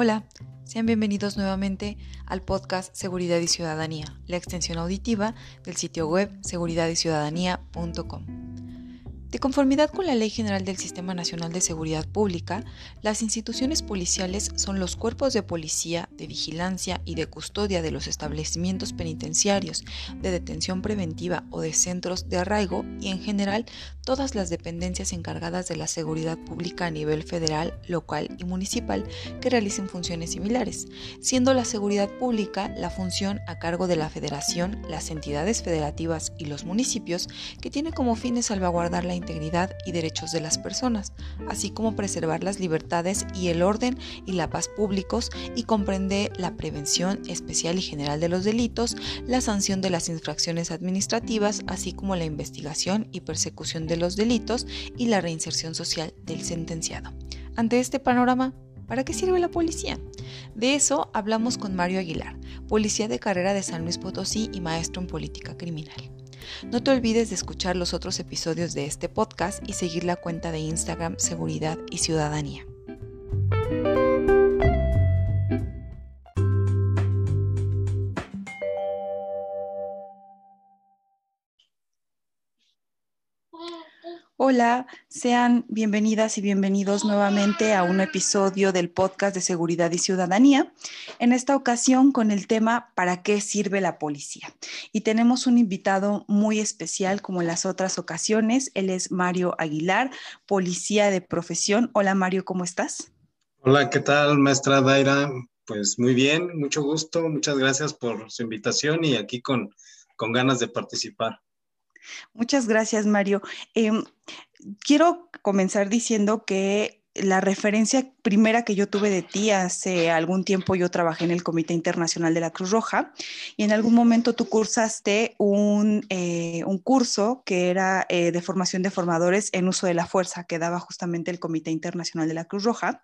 Hola, sean bienvenidos nuevamente al podcast Seguridad y Ciudadanía, la extensión auditiva del sitio web seguridadyciudadanía.com. De conformidad con la Ley General del Sistema Nacional de Seguridad Pública, las instituciones policiales son los cuerpos de policía, de vigilancia y de custodia de los establecimientos penitenciarios, de detención preventiva o de centros de arraigo y en general todas las dependencias encargadas de la seguridad pública a nivel federal, local y municipal que realicen funciones similares, siendo la seguridad pública la función a cargo de la federación, las entidades federativas y los municipios que tiene como fin salvaguardar la integridad y derechos de las personas, así como preservar las libertades y el orden y la paz públicos y comprende la prevención especial y general de los delitos, la sanción de las infracciones administrativas, así como la investigación y persecución de los delitos y la reinserción social del sentenciado. Ante este panorama, ¿Para qué sirve la policía? De eso hablamos con Mario Aguilar, policía de carrera de San Luis Potosí y maestro en política criminal. No te olvides de escuchar los otros episodios de este podcast y seguir la cuenta de Instagram Seguridad y Ciudadanía. Hola, sean bienvenidas y bienvenidos nuevamente a un episodio del podcast de Seguridad y Ciudadanía, en esta ocasión con el tema ¿Para qué sirve la policía? Y tenemos un invitado muy especial como en las otras ocasiones, él es Mario Aguilar, policía de profesión. Hola Mario, ¿cómo estás? Hola, ¿qué tal, maestra Daira? Pues muy bien, mucho gusto, muchas gracias por su invitación y aquí con, con ganas de participar. Muchas gracias, Mario. Em, quiero comenzar diciendo que la referencia primera que yo tuve de ti hace algún tiempo, yo trabajé en el Comité Internacional de la Cruz Roja y en algún momento tú cursaste un, eh, curso que era eh, de formación de formadores en uso de la fuerza que daba justamente el Comité Internacional de la Cruz Roja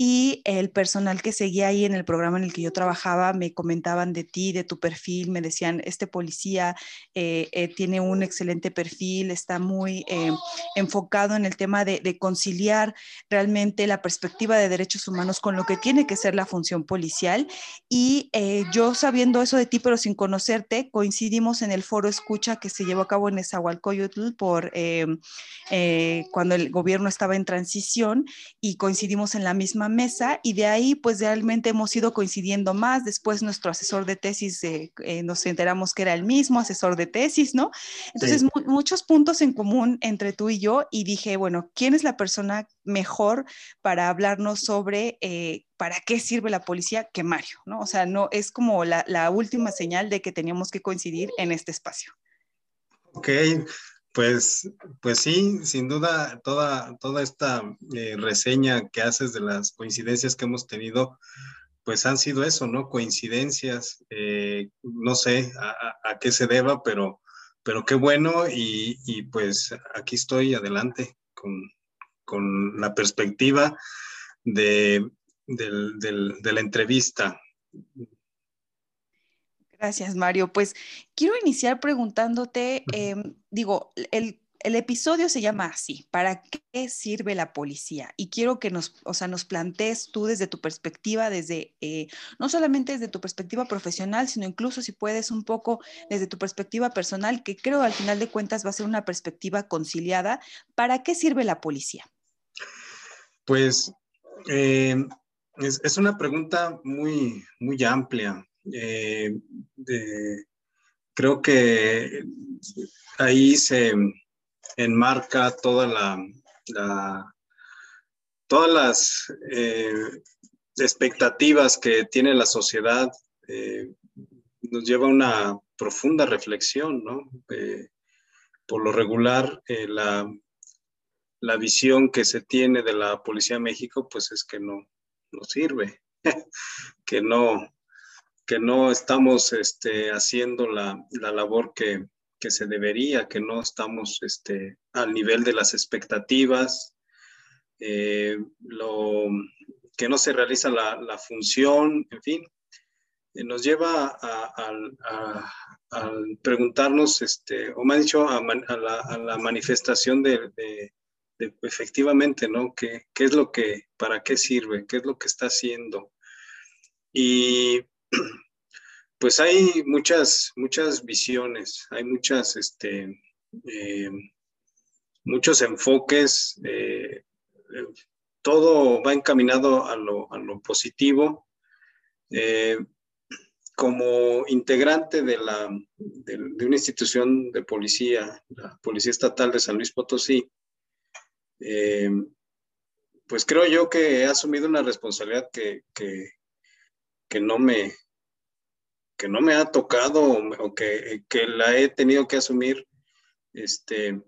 y el personal que seguía ahí en el programa en el que yo trabajaba me comentaban de ti, de tu perfil, me decían, este policía eh, eh, tiene un excelente perfil, está muy eh, enfocado en el tema de, conciliar realmente la perspectiva de derechos humanos con lo que tiene que ser la función policial. Y yo sabiendo eso de ti, pero sin conocerte, coincidimos en el foro escucha que se llevó a cabo en Esahualcoyotl por cuando el gobierno estaba en transición y coincidimos en la misma mesa y de ahí pues realmente hemos ido coincidiendo más. Después nuestro asesor de tesis eh, nos enteramos que era el mismo asesor de tesis, ¿no? Entonces muchos puntos en común entre tú y yo y dije, bueno, ¿quién es la persona mejor para hablarnos sobre eh, para qué sirve la policía que Mario, ¿no? O sea, no es como la, la última señal de que teníamos que coincidir en este espacio. Ok, pues, pues sí, sin duda, toda, toda esta eh, reseña que haces de las coincidencias que hemos tenido, pues han sido eso, ¿no? Coincidencias, eh, no sé a, qué se deba, pero, pero qué bueno y, y pues aquí estoy adelante con, con la perspectiva de, de la entrevista. Gracias, Mario. Pues quiero iniciar preguntándote, em, digo, el, episodio se llama así, ¿para qué sirve la policía? Y quiero que nos, o sea, nos plantees tú desde tu perspectiva, desde, eh, no solamente desde tu perspectiva profesional, sino incluso si puedes un poco desde tu perspectiva personal, que creo al final de cuentas va a ser una perspectiva conciliada, ¿para qué sirve la policía? Pues eh, es, es, una pregunta muy, muy amplia. Eh, creo que ahí se enmarca toda la, todas las eh, expectativas que tiene la sociedad, eh, nos lleva a una profunda reflexión, ¿no? por lo regular, la, la visión que se tiene de la Policía de México, pues es que no, no sirve, que no, que no estamos este, haciendo la, labor que, se debería, que no estamos este, al nivel de las expectativas, eh, lo, que no se realiza la, función, en fin, eh, nos lleva a, preguntarnos, este, o más dicho, a, la, manifestación de, efectivamente, ¿no? ¿Qué, ¿Qué, es lo que, para qué sirve? ¿Qué es lo que está haciendo? y pues hay muchas, muchas visiones, hay muchas, este, eh, muchos enfoques, eh, todo va encaminado a lo, positivo. Eh, como integrante de, la, de, una institución de policía, la Policía Estatal de San Luis Potosí, pues creo yo que he asumido una responsabilidad que, que no me, que no me ha tocado o que, que la he tenido que asumir este,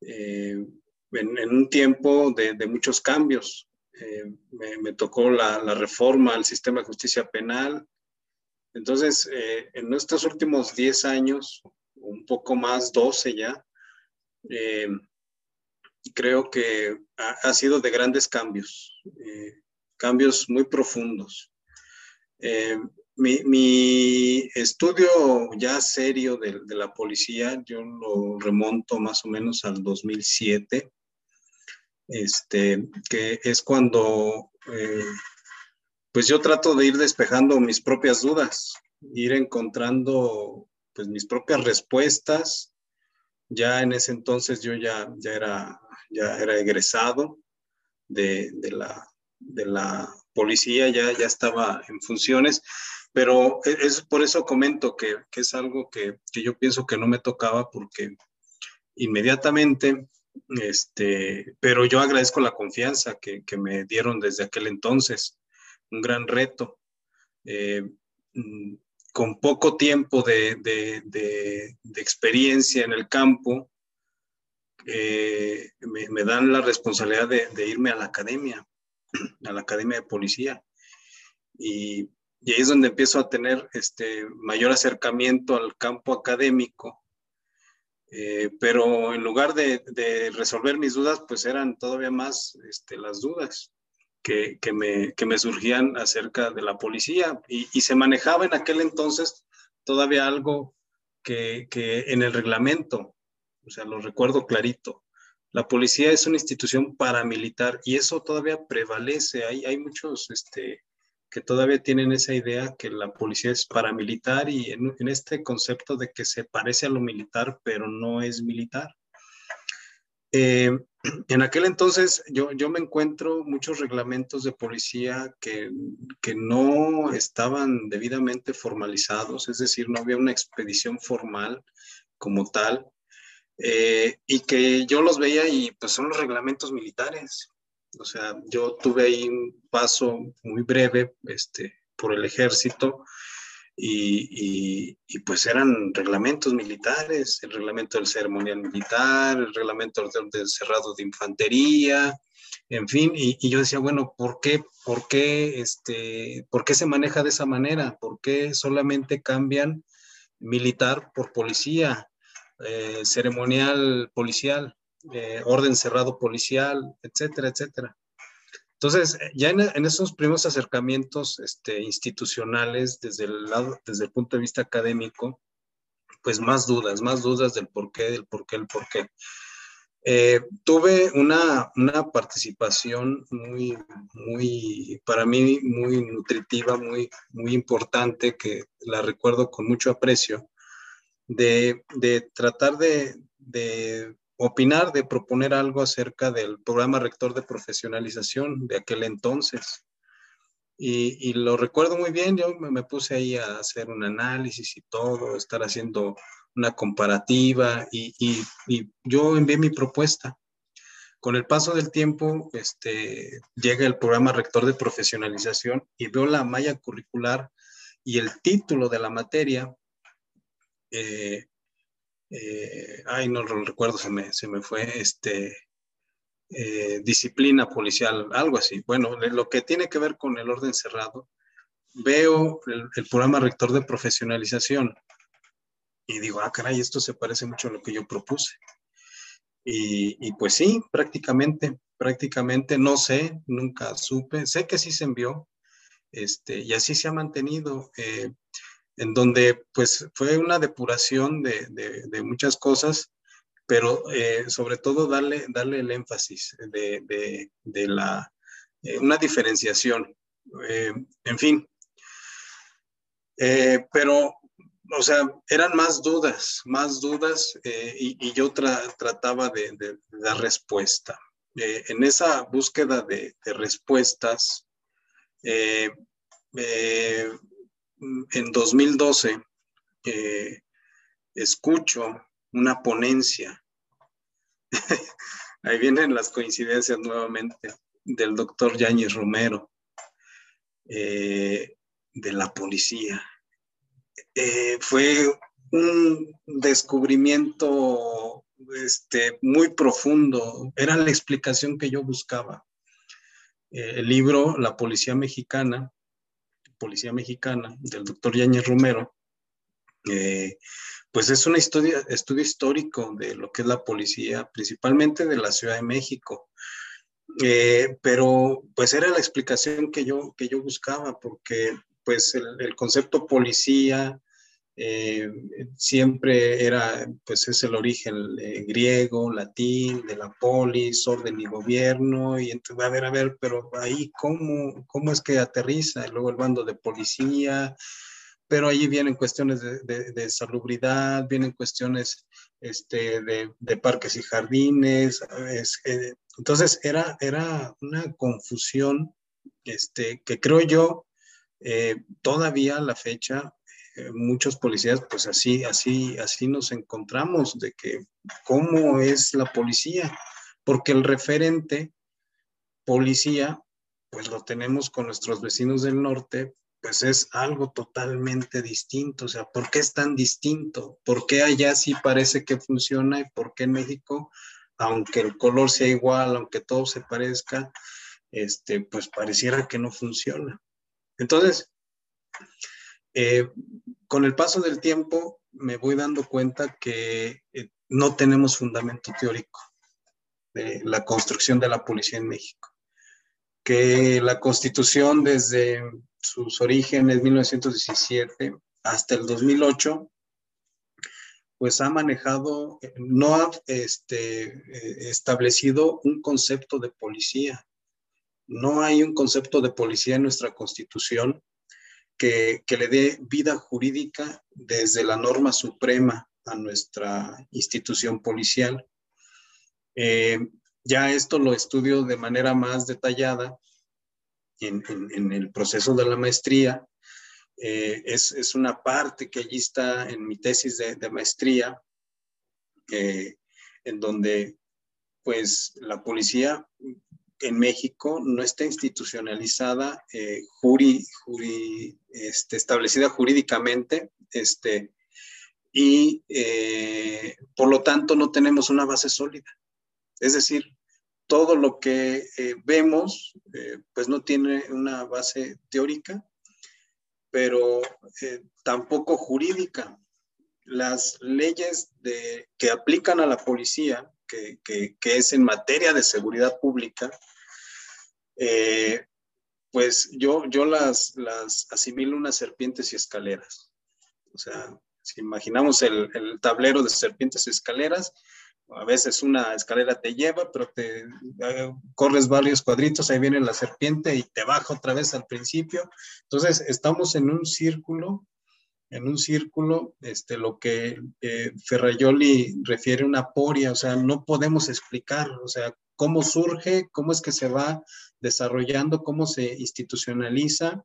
eh, en, un tiempo de, de muchos cambios. Eh, me, me, tocó la, la, reforma al sistema de justicia penal. Entonces, eh, en estos últimos 10 años, un poco más, 12 ya, creo que ha, ha, sido de grandes cambios, cambios muy profundos. Eh, mi, estudio ya serio de, la policía, yo lo remonto más o menos al 2007, este, que es cuando eh, pues yo trato de ir despejando mis propias dudas, ir encontrando pues mis propias respuestas. Ya en ese entonces yo ya, ya, era, ya era egresado de, de la, de la policía, ya, ya estaba en funciones, pero e, es por eso comento que, que es algo que, que, yo pienso que no me tocaba porque inmediatamente, este, pero yo agradezco la confianza que, que me dieron desde aquel entonces, un gran reto. Eh, mm, con poco tiempo de, de, de, experiencia en el campo, eh, me, dan la responsabilidad de, irme a la academia a la Academia de Policía. Y, y, ahí es donde empiezo a tener este mayor acercamiento al campo académico. Eh, pero en lugar de, de, resolver mis dudas, pues eran todavía más este, las dudas que, que, me, que, me, surgían acerca de la policía. Y, y, se manejaba en aquel entonces todavía algo que, que en el reglamento, o sea, lo recuerdo clarito, la policía es una institución paramilitar y eso todavía prevalece. Hay, hay muchos este, que todavía tienen esa idea que la policía es paramilitar y en, este concepto de que se parece a lo militar, pero no es militar. Eh, en aquel entonces yo, yo me encuentro muchos reglamentos de policía que, que no estaban debidamente formalizados, es decir, no había una expedición formal como tal. Eh, y que yo los veía y pues son los reglamentos militares. O sea, yo tuve ahí un paso muy breve este, por el ejército y, y, pues eran reglamentos militares, el reglamento del ceremonial militar, el reglamento del, cerrado de infantería, en fin, y, y, yo decía, bueno, ¿por qué, por, qué, este, ¿por qué se maneja de esa manera? ¿Por qué solamente cambian militar por policía? Eh, ceremonial policial, orden cerrado policial, etcétera, etcétera. Entonces, ya en, esos primeros acercamientos este, institucionales, desde el, desde el punto de vista académico, pues más dudas, más dudas del por qué, del por qué, el por qué. Eh, tuve una, una, participación muy, muy, para mí, muy nutritiva, muy, muy importante, que la recuerdo con mucho aprecio, de, de tratar de, de, opinar, de proponer algo acerca del programa rector de profesionalización de aquel entonces. Y, y lo recuerdo muy bien, yo me, puse ahí a hacer un análisis y todo, estar haciendo una comparativa y, y, y yo envié mi propuesta. Con el paso del tiempo, este, llega el programa rector de profesionalización y veo la malla curricular y el título de la materia eh, eh, ay, no lo recuerdo, se me, se me fue, este, eh, disciplina policial, algo así. Bueno, lo que tiene que ver con el orden cerrado, veo el, el, programa rector de profesionalización y digo, ah, caray, esto se parece mucho a lo que yo propuse. Y, y pues sí, prácticamente, prácticamente, no sé, nunca supe, sé que sí se envió, este, y así se ha mantenido. Eh, en donde pues fue una depuración de, de, muchas cosas, pero eh, sobre todo darle, darle el énfasis de, de la, eh, una diferenciación. Eh, en fin, Eh, pero, o sea, eran más dudas, más dudas eh, y, yo trataba de, dar respuesta. Eh, en esa búsqueda de, respuestas, en 2012 escucho una ponencia. Ahí vienen las coincidencias nuevamente del doctor Yáñez Romero, eh, de la policía. Eh, fue un descubrimiento este, muy profundo, era la explicación que yo buscaba. Eh, el libro La Policía Mexicana, Policía Mexicana, del doctor Yáñez Romero, pues es un estudio, estudio histórico de lo que es la policía, principalmente de la Ciudad de México. Eh, pero pues era la explicación que yo, que yo buscaba, porque pues el, concepto policía eh, siempre era, pues es el origen eh, griego, latín, de la polis, orden y gobierno, y entonces, a ver, a ver, pero ahí cómo, cómo es que aterriza, luego el bando de policía, pero ahí vienen cuestiones de, salubridad, vienen cuestiones este, de, parques y jardines. Eh, entonces era, era una confusión este, que creo yo todavía a la fecha muchos policías pues así, así, así nos encontramos de que cómo es la policía, porque el referente policía pues lo tenemos con nuestros vecinos del norte, pues es algo totalmente distinto. O sea, ¿por qué es tan distinto? ¿Por qué allá sí parece que funciona y por qué en México, aunque el color sea igual, aunque todo se parezca, este, pues pareciera que no funciona? Entonces, eh, con el paso del tiempo me voy dando cuenta que eh, no tenemos fundamento teórico de la construcción de la policía en México que la constitución desde sus orígenes 1917 hasta el 2008 pues ha manejado, no ha este, eh, establecido un concepto de policía. No hay un concepto de policía en nuestra constitución que, le dé vida jurídica desde la norma suprema a nuestra institución policial. Eh, ya esto lo estudio de manera más detallada en, el proceso de la maestría. Eh, es, una parte que allí está en mi tesis de, maestría, eh, en donde pues la policía en México no está institucionalizada, eh, este, establecida jurídicamente, este, y por lo tanto no tenemos una base sólida. Es decir, todo lo que eh, vemos, eh, pues no tiene una base teórica, pero eh, tampoco jurídica. Las leyes de, que aplican a la policía, que, es en materia de seguridad pública, pues yo, yo las, las asimilo unas serpientes y escaleras. O sea, si imaginamos el, el tablero de serpientes y escaleras, a veces una escalera te lleva, pero te eh, corres varios cuadritos, ahí viene la serpiente y te baja otra vez al principio. Entonces, estamos en un círculo, en un círculo, este, lo que eh, Ferrayoli refiere una poria, o sea, no podemos explicar, o sea, cómo surge, cómo es que se va desarrollando, cómo se institucionaliza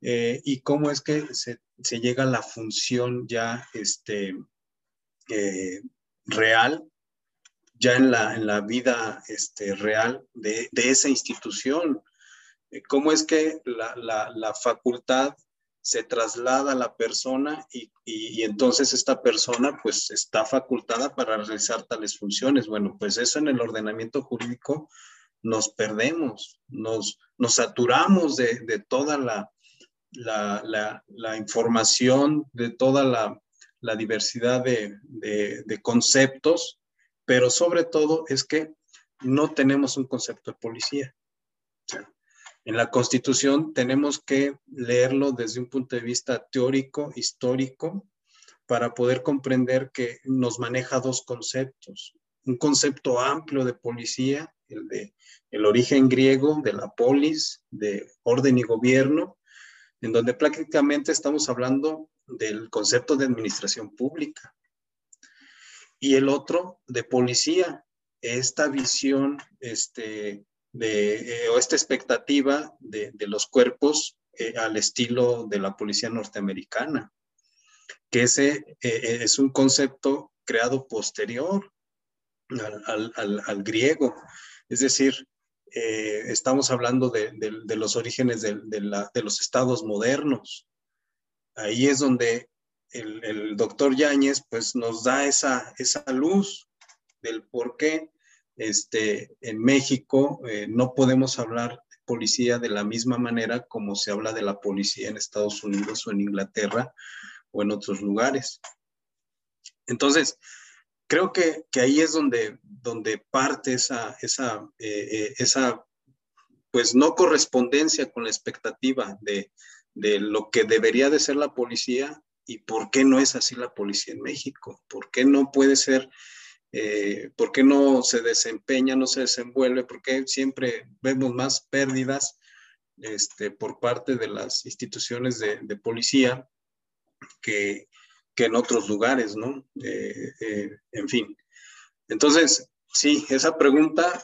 eh, y cómo es que se, llega a la función ya este, real ya en la, en la vida este, real de, de, esa institución. Eh, ¿Cómo es que la, la, facultad se traslada a la persona y, y, entonces esta persona pues está facultada para realizar tales funciones? Bueno, pues eso en el ordenamiento jurídico nos perdemos, nos, nos saturamos de, de toda la, la, la, información, de toda la, diversidad de, de, de conceptos pero sobre todo es que no tenemos un concepto de policía. En la Constitución tenemos que leerlo desde un punto de vista teórico, histórico, para poder comprender que nos maneja dos conceptos. Un concepto amplio de policía, el de el origen griego de la polis, de orden y gobierno, en donde prácticamente estamos hablando del concepto de administración pública. Y el otro de policía, esta visión este, de, eh, o esta expectativa de, los cuerpos eh, al estilo de la policía norteamericana, que ese eh, es un concepto creado posterior al, griego. Es decir, estamos hablando de, los orígenes de, los estados modernos. Ahí es donde el, doctor Yáñez pues, nos da esa, esa luz del por qué este, en México eh, no podemos hablar de policía de la misma manera como se habla de la policía en Estados Unidos o en Inglaterra o en otros lugares. Entonces, creo que, ahí es donde, parte eh, eh, esa, pues no correspondencia con la expectativa de, de lo que debería de ser la policía y por qué no es así la policía en México, por qué no puede ser eh, por qué no se desempeña, no se desenvuelve, por qué siempre vemos más pérdidas este, por parte de las instituciones de, policía que, en otros lugares, ¿no? Eh, eh, en fin. Entonces, sí, esa pregunta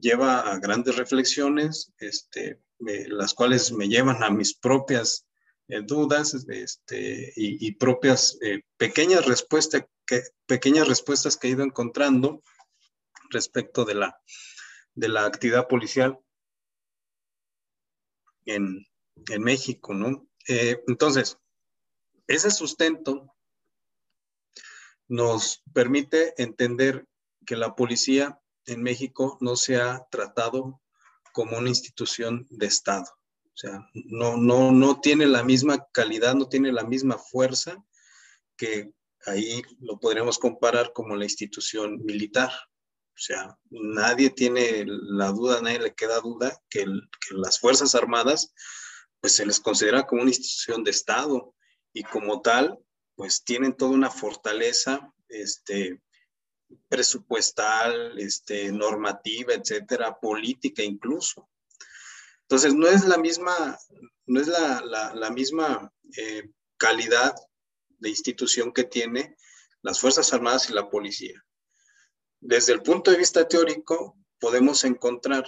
lleva a grandes reflexiones, este, las cuales me llevan a mis propias dudas este, y, propias pequeñas respuestas pequeñas respuestas que he ido encontrando respecto de la, de la actividad policial en, México, ¿no? Eh, entonces, ese sustento nos permite entender que la policía en México no se ha tratado como una institución de Estado. O sea, no, no, no tiene la misma calidad, no tiene la misma fuerza que ahí lo podríamos comparar como la institución militar. O sea, nadie tiene la duda, nadie le queda duda que, las Fuerzas Armadas, pues se les considera como una institución de Estado y como tal, pues tienen toda una fortaleza este, presupuestal, este, normativa, etcétera, política incluso. Entonces, no es la misma, no es la, misma eh, calidad de institución que tiene las Fuerzas Armadas y la policía. Desde el punto de vista teórico, podemos encontrar,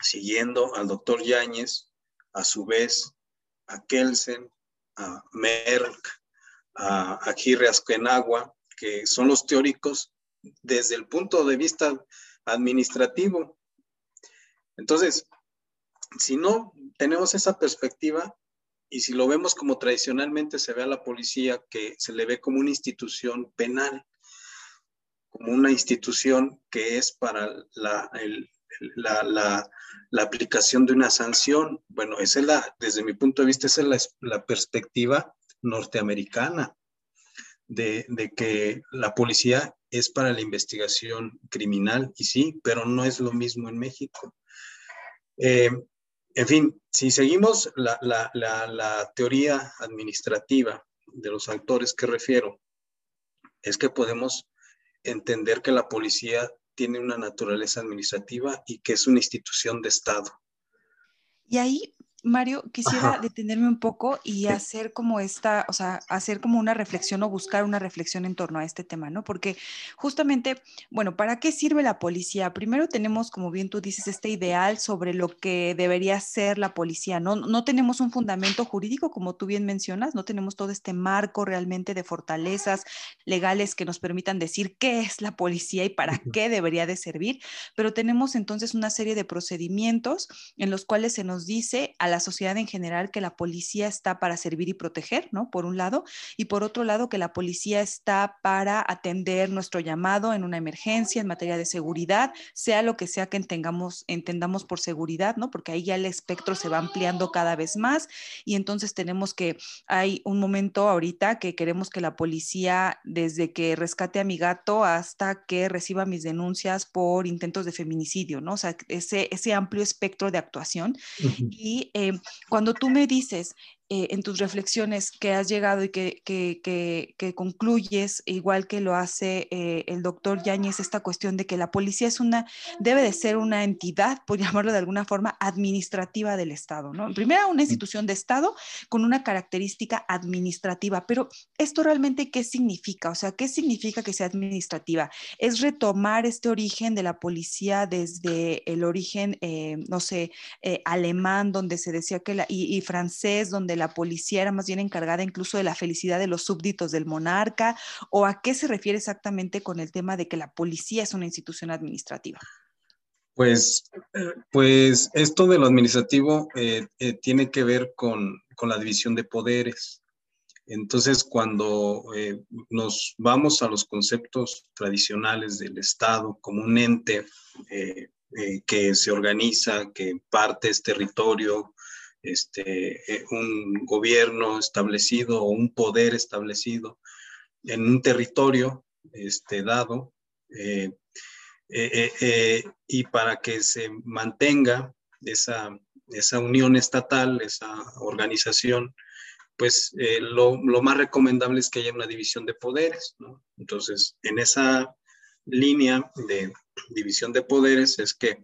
siguiendo al doctor Yáñez, a su vez a Kelsen, a Merck, a Aguirre Asquenagua, que son los teóricos desde el punto de vista administrativo. Entonces, si no tenemos esa perspectiva, y si lo vemos como tradicionalmente se ve a la policía, que se le ve como una institución penal, como una institución que es para la, la, aplicación de una sanción. Bueno, esa es la, desde mi punto de vista, esa es la, perspectiva norteamericana de, que la policía es para la investigación criminal, y sí, pero no es lo mismo en México. Eh, en fin, si seguimos la, teoría administrativa de los autores que refiero, es que podemos entender que la policía tiene una naturaleza administrativa y que es una institución de Estado. Y ahí Mario, quisiera detenerme un poco y hacer como esta, o sea, hacer como una reflexión o buscar una reflexión en torno a este tema, ¿no? Porque justamente, bueno, ¿para qué sirve la policía? Primero tenemos, como bien tú dices, este ideal sobre lo que debería ser la policía, ¿no? No tenemos un fundamento jurídico, como tú bien mencionas, no tenemos todo este marco realmente de fortalezas legales que nos permitan decir qué es la policía y para qué debería de servir, pero tenemos entonces una serie de procedimientos en los cuales se nos dice a la sociedad en general que la policía está para servir y proteger, ¿no? Por un lado, y por otro lado que la policía está para atender nuestro llamado en una emergencia en materia de seguridad, sea lo que sea que entendamos, entendamos por seguridad, ¿no? Porque ahí ya el espectro se va ampliando cada vez más y entonces tenemos que, hay un momento ahorita que queremos que la policía, desde que rescate a mi gato hasta que reciba mis denuncias por intentos de feminicidio, ¿no? O sea, ese, ese amplio espectro de actuación. Y eh, cuando tú me dices, eh, en tus reflexiones que has llegado y que, que, concluyes, igual que lo hace eh, el doctor Yáñez, esta cuestión de que la policía es una, debe de ser una entidad, por llamarlo de alguna forma, administrativa del Estado, ¿no? Primero, una institución de Estado con una característica administrativa, pero esto realmente, ¿qué significa? O sea, ¿qué significa que sea administrativa? Es retomar este origen de la policía desde el origen, eh, no sé, alemán, donde se decía que la, y francés, donde la policía era más bien encargada incluso de la felicidad de los súbditos del monarca? ¿O a qué se refiere exactamente con el tema de que la policía es una institución administrativa? Pues, pues esto de lo administrativo eh, eh, tiene que ver con, con, la división de poderes. Entonces, cuando eh, nos vamos a los conceptos tradicionales del Estado como un ente que se organiza, que parte es territorio, este, eh, un gobierno establecido o un poder establecido en un territorio este, dado eh, eh, y para que se mantenga esa, esa unión estatal, esa organización, pues lo, lo, más recomendable es que haya una división de poderes. Entonces, en esa línea de división de poderes es que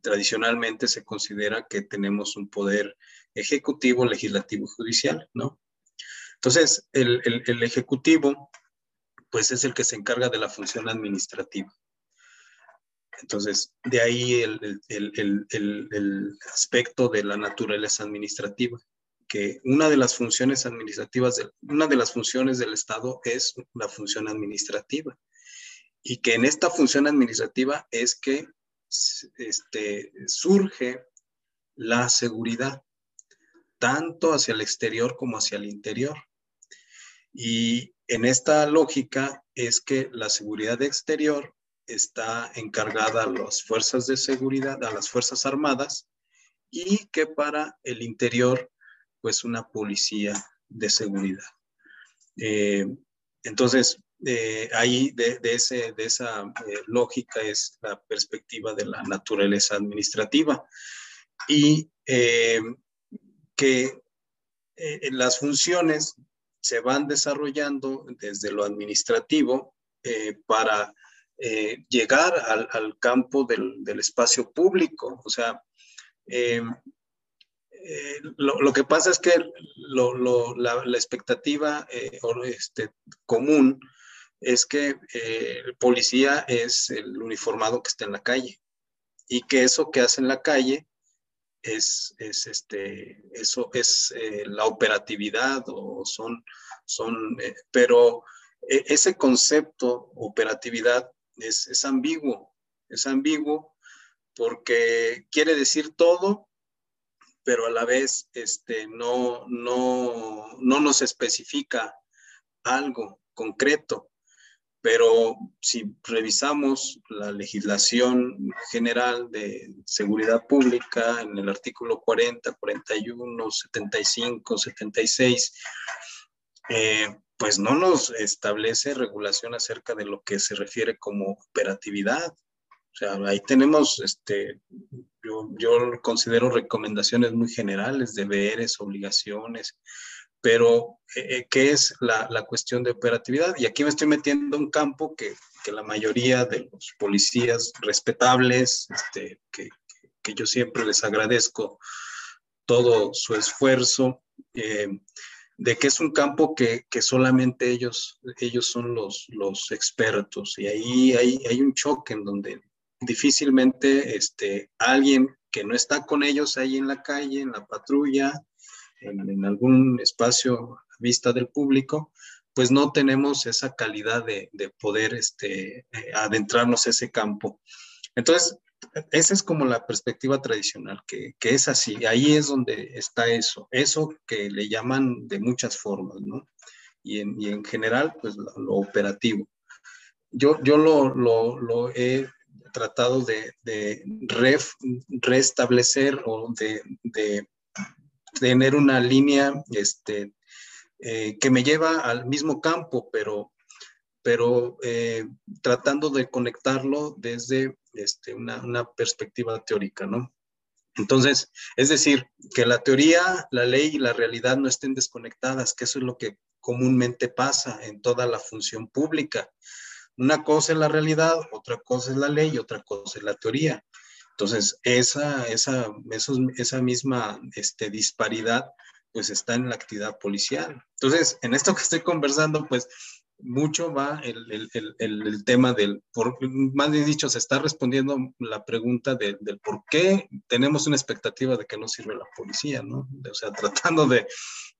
tradicionalmente se considera que tenemos un poder ejecutivo, legislativo y judicial, ¿no? Entonces, el, ejecutivo, pues es el que se encarga de la función administrativa. Entonces, de ahí el, el, aspecto de la naturaleza administrativa, que una de las funciones administrativas, de, una de las funciones del Estado es la función administrativa. Y que en esta función administrativa es que este, surge la seguridad, tanto hacia el exterior como hacia el interior. Y en esta lógica es que la seguridad exterior está encargada a las fuerzas de seguridad, a las fuerzas armadas, y que para el interior, pues una policía de seguridad. Eh, entonces, eh, ahí de, ese, de esa eh, lógica es la perspectiva de la naturaleza administrativa y eh, que las funciones se van desarrollando desde lo administrativo para llegar al, campo del, espacio público. O sea, lo, que pasa es que la, expectativa este, común es que eh, el policía es el uniformado que está en la calle y que eso que hace en la calle es, es este, eso es eh, la operatividad o son, son eh, pero ese concepto operatividad es, es ambiguo, es ambiguo porque quiere decir todo, pero a la vez este, no, no, no nos especifica algo concreto pero si revisamos la legislación general de seguridad pública en el artículo 40, 41, 75, 76, pues no nos establece regulación acerca de lo que se refiere como operatividad. O sea, ahí tenemos, este, yo, yo considero recomendaciones muy generales, deberes, obligaciones, pero eh, eh, ¿qué es la, la, cuestión de operatividad? Y aquí me estoy metiendo en un campo que, que la mayoría de los policías respetables, este, que, que, yo siempre les agradezco todo su esfuerzo, eh, de que es un campo que, que, solamente ellos, ellos son los, los expertos. Y ahí hay, hay un choque en donde difícilmente este, alguien que no está con ellos ahí en la calle, en la patrulla, en, algún espacio a vista del público, pues no tenemos esa calidad de, poder este, eh, adentrarnos a ese campo. Entonces, esa es como la perspectiva tradicional, que, es así, ahí es donde está eso, eso que le llaman de muchas formas, ¿no? Y en, general, pues lo, operativo. Yo, yo lo, he tratado de, restablecer o de, tener una línea este, eh, que me lleva al mismo campo, pero, pero eh, tratando de conectarlo desde este, una, una, perspectiva teórica, ¿no? Entonces, es decir, que la teoría, la ley y la realidad no estén desconectadas, que eso es lo que comúnmente pasa en toda la función pública. Una cosa es la realidad, otra cosa es la ley y otra cosa es la teoría. Entonces, esa, esa, esa misma este, disparidad pues está en la actividad policial. Entonces, en esto que estoy conversando, pues mucho va el, el, el, tema del, por, más bien dicho, se está respondiendo la pregunta del por qué tenemos una expectativa de que no sirve la policía, ¿no? O sea, tratando de,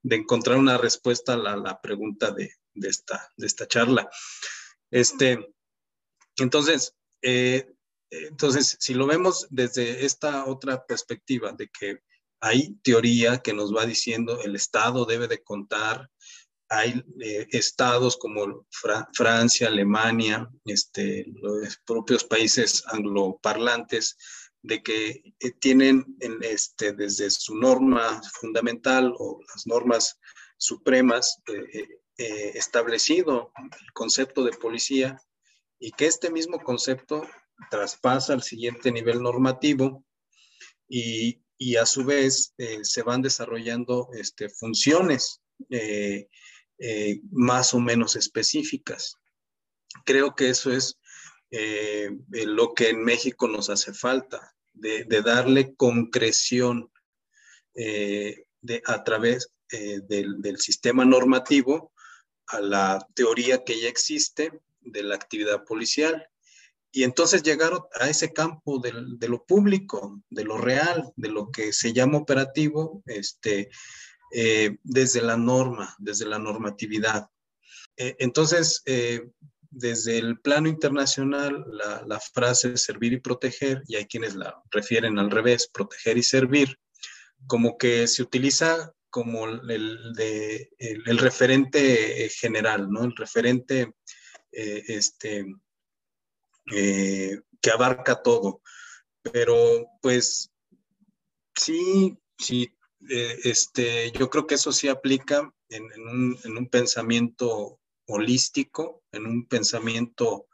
de encontrar una respuesta a la, la pregunta de, de, esta, de esta charla. Este, entonces, eh, entonces, si lo vemos desde esta otra perspectiva de que hay teoría que nos va diciendo el Estado debe de contar hay eh, estados como Francia, Alemania, este, los propios países angloparlantes, de que eh, tienen este, desde su norma fundamental o las normas supremas eh, establecido el concepto de policía y que este mismo concepto traspasa al siguiente nivel normativo y, y a su vez se van desarrollando este, funciones eh, más o menos específicas. Creo que eso es eh, lo que en México nos hace falta, de, darle concreción eh, de, a través del, sistema normativo a la teoría que ya existe de la actividad policial. Y entonces llegar a ese campo de, de lo público, de lo real, de lo que se llama operativo, este, eh, desde la norma, desde la normatividad. Eh, entonces, eh, desde el plano internacional, la, frase servir y proteger, y hay quienes la refieren al revés, proteger y servir, como que se utiliza como el, de, el, referente general, ¿no? El referente este, que abarca todo. Pero pues sí, sí eh, este, yo creo que eso sí aplica en, un, pensamiento holístico, en un pensamiento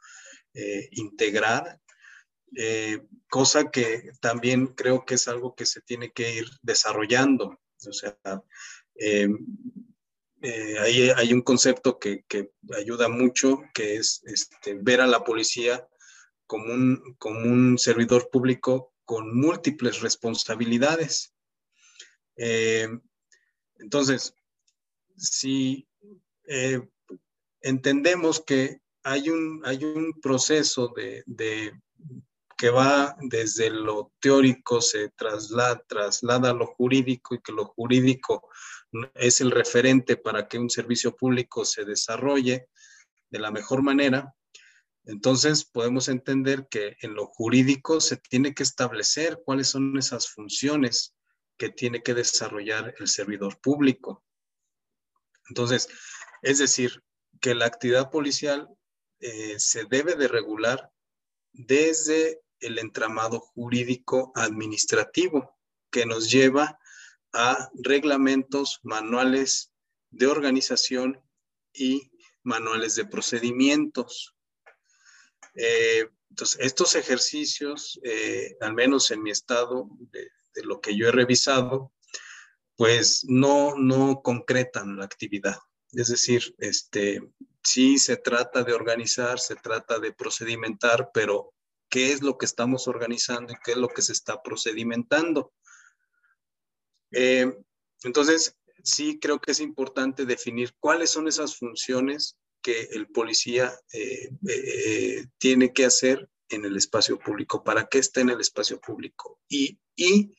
eh, integral, eh, cosa que también creo que es algo que se tiene que ir desarrollando. O sea, ahí hay un concepto que, ayuda mucho, que es este, ver a la policía como un, como un servidor público con múltiples responsabilidades. Eh, entonces, si eh, entendemos que hay un, hay un proceso de, que va desde lo teórico, se traslada, traslada a lo jurídico y que lo jurídico es el referente para que un servicio público se desarrolle de la mejor manera, entonces podemos entender que en lo jurídico se tiene que establecer cuáles son esas funciones que tiene que desarrollar el servidor público. Entonces, es decir, que la actividad policial eh, se debe de regular desde el entramado jurídico administrativo que nos lleva a reglamentos, manuales de organización y manuales de procedimientos. Eh, entonces, estos ejercicios, eh, al menos en mi estado de, lo que yo he revisado, pues no, no concretan la actividad. Es decir, este, sí se trata de organizar, se trata de procedimentar, pero ¿qué es lo que estamos organizando y qué es lo que se está procedimentando? Eh, entonces, sí creo que es importante definir cuáles son esas funciones que el policía eh, eh, tiene que hacer en el espacio público, para qué está en el espacio público y, y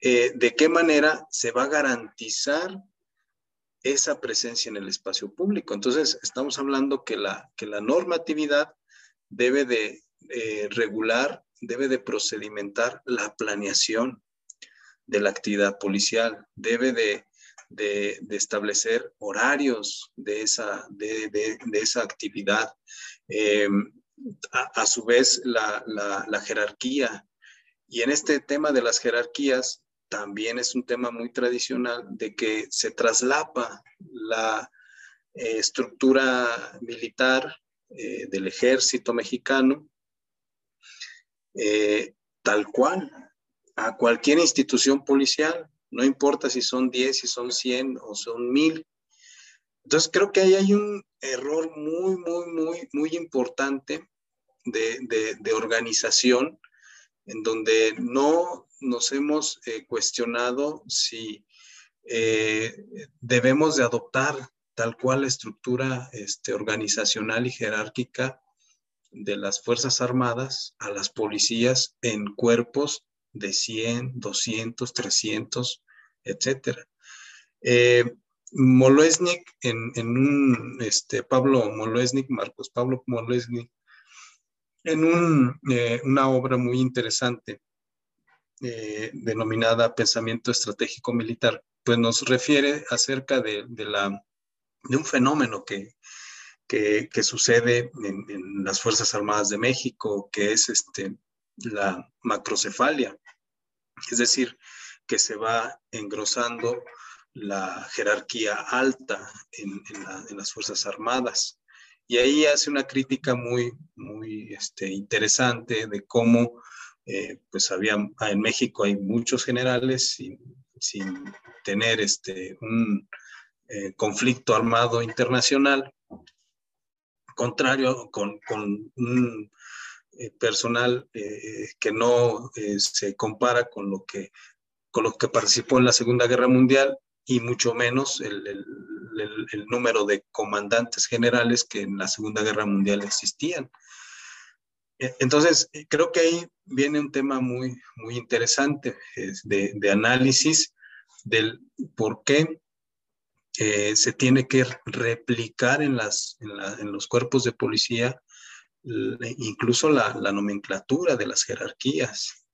eh, de qué manera se va a garantizar esa presencia en el espacio público. Entonces, estamos hablando que la, que la normatividad debe de regular, debe de procedimentar la planeación de la actividad policial, debe de, de, establecer horarios de esa, de, esa actividad. Eh, a, su vez la, jerarquía. Y en este tema de las jerarquías también es un tema muy tradicional de que se traslapa la eh, estructura militar eh, del ejército mexicano tal cual a cualquier institución policial, no importa si son 10, si son 100 o son 1000. Entonces creo que ahí hay un error muy, muy, muy, muy importante de, organización en donde no nos hemos eh, cuestionado si eh, debemos de adoptar tal cual la estructura este, organizacional y jerárquica de las Fuerzas Armadas a las policías en cuerpos de 100, 200, 300, etc. Eh, Molesnik, en, un, este, Pablo Molesnik, Marcos Pablo Molesnik, en un, eh, una obra muy interesante eh, denominada Pensamiento Estratégico Militar, pues nos refiere acerca de, la, de un fenómeno que, que, sucede en, las Fuerzas Armadas de México, que es este, la macrocefalia, es decir, que se va engrosando la jerarquía alta en, las Fuerzas Armadas. Y ahí hace una crítica muy, muy este, interesante de cómo, eh, pues había, en México hay muchos generales sin, tener este, un eh, conflicto armado internacional, contrario con, un eh, personal que no se compara con lo que con lo que participó en la Segunda Guerra Mundial y mucho menos el, número de comandantes generales que en la Segunda Guerra Mundial existían. E, entonces, creo que ahí viene un tema muy, muy interesante de, análisis del por qué eh, se tiene que replicar en, las, en, los cuerpos de policía incluso la, la, nomenclatura de las jerarquías.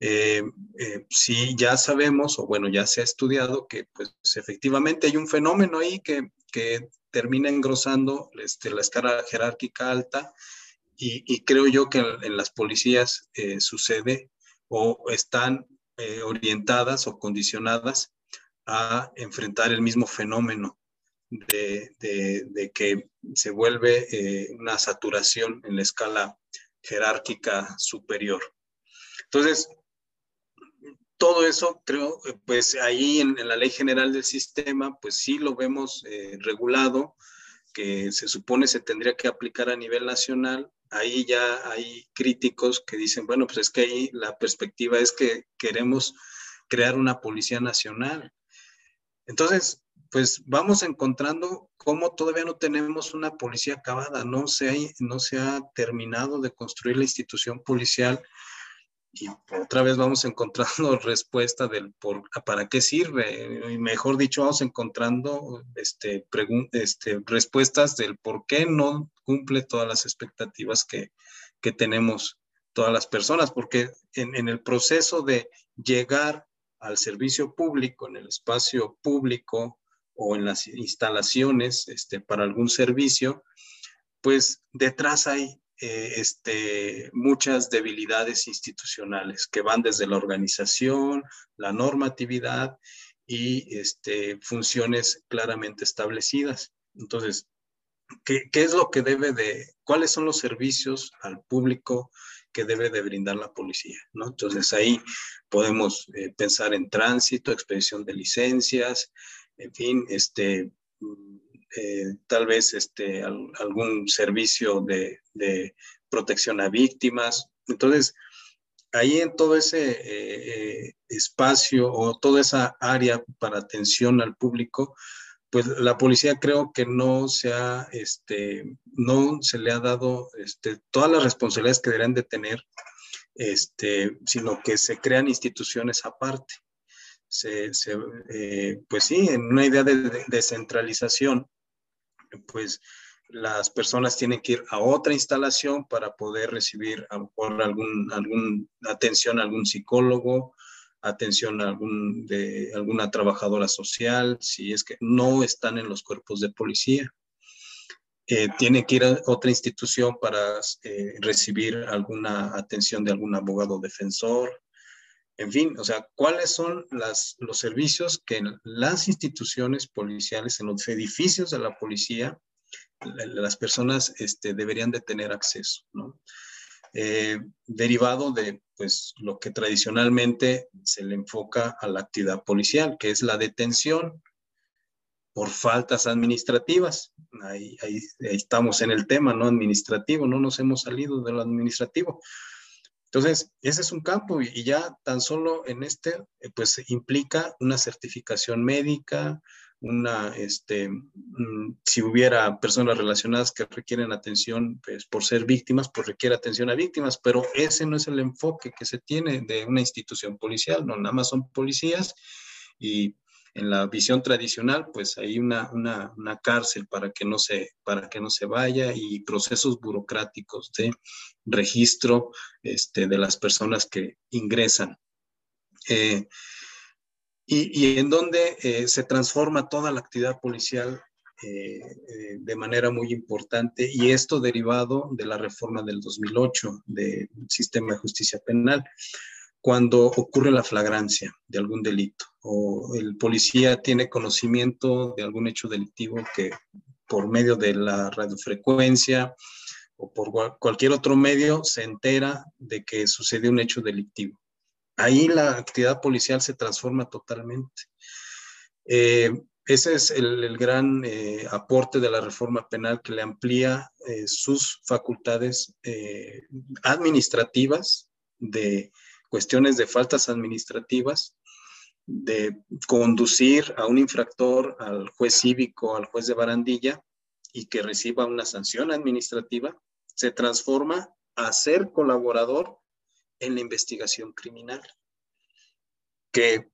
Eh, eh, sí ya sabemos, o bueno, ya se ha estudiado que pues efectivamente hay un fenómeno ahí que, que termina engrosando este, la escala jerárquica alta y, creo yo que en, las policías eh, sucede o están orientadas o condicionadas a enfrentar el mismo fenómeno de, de que se vuelve una saturación en la escala jerárquica superior. Entonces, todo eso creo, eh, pues ahí en, la ley general del sistema, pues sí lo vemos eh, regulado, que se supone se tendría que aplicar a nivel nacional. Ahí ya hay críticos que dicen, bueno, pues es que ahí la perspectiva es que queremos crear una policía nacional. Entonces, pues vamos encontrando cómo todavía no tenemos una policía acabada, no se, ha, no se ha terminado de construir la institución policial y otra vez vamos encontrando respuesta del por, para qué sirve, y mejor dicho, vamos encontrando este, este, respuestas del por qué no cumple todas las expectativas que, que tenemos todas las personas, porque en, en, el proceso de llegar al servicio público, en el espacio público o en las instalaciones este, para algún servicio, pues detrás hay eh, este, muchas debilidades institucionales que van desde la organización, la normatividad y este, funciones claramente establecidas. Entonces, ¿qué, es lo que debe de, cuáles son los servicios al público que debe de brindar la policía? ¿no? Entonces, ahí podemos eh, pensar en tránsito, expedición de licencias, en fin, este, eh, tal vez este, algún servicio de, protección a víctimas. Entonces, ahí en todo ese eh, eh, espacio o toda esa área para atención al público, pues la policía creo que no se ha, este, no se le ha dado este, todas las responsabilidades que deberían de tener, este, sino que se crean instituciones aparte. Pues sí, en una idea de descentralización, pues las personas tienen que ir a otra instalación para poder recibir a algún, algún atención a algún psicólogo, atención a algún, de alguna trabajadora social, si es que no están en los cuerpos de policía. Eh, tienen que ir a otra institución para eh, recibir alguna atención de algún abogado defensor. En fin, o sea, ¿cuáles son las, los servicios que las instituciones policiales, en los edificios de la policía, las personas este, deberían de tener acceso, ¿no? eh, derivado de pues, lo que tradicionalmente se le enfoca a la actividad policial, que es la detención por faltas administrativas. Ahí, ahí, estamos en el tema, ¿no? Administrativo, no nos hemos salido de lo administrativo. Entonces, ese es un campo y, ya tan solo en este, eh, pues implica una certificación médica, una, este, mm, si hubiera personas relacionadas que requieren atención pues, por ser víctimas, pues requiere atención a víctimas, pero ese no es el enfoque que se tiene de una institución policial, no, nada más son policías y en la visión tradicional, pues hay una, una, una, cárcel para que, no se, para que no se vaya y procesos burocráticos de registro este, de las personas que ingresan. Eh, y, en donde eh, se transforma toda la actividad policial eh, de manera muy importante y esto derivado de la reforma del 2008 del sistema de justicia penal, cuando ocurre la flagrancia de algún delito o el policía tiene conocimiento de algún hecho delictivo que por medio de la radiofrecuencia o por cualquier otro medio se entera de que sucedió un hecho delictivo ahí la actividad policial se transforma totalmente. Eh, ese es el, gran eh, aporte de la reforma penal que le amplía eh, sus facultades administrativas de cuestiones de faltas administrativas, de conducir a un infractor al juez cívico, al juez de barandilla y que reciba una sanción administrativa, se transforma a ser colaborador en la investigación criminal. Que,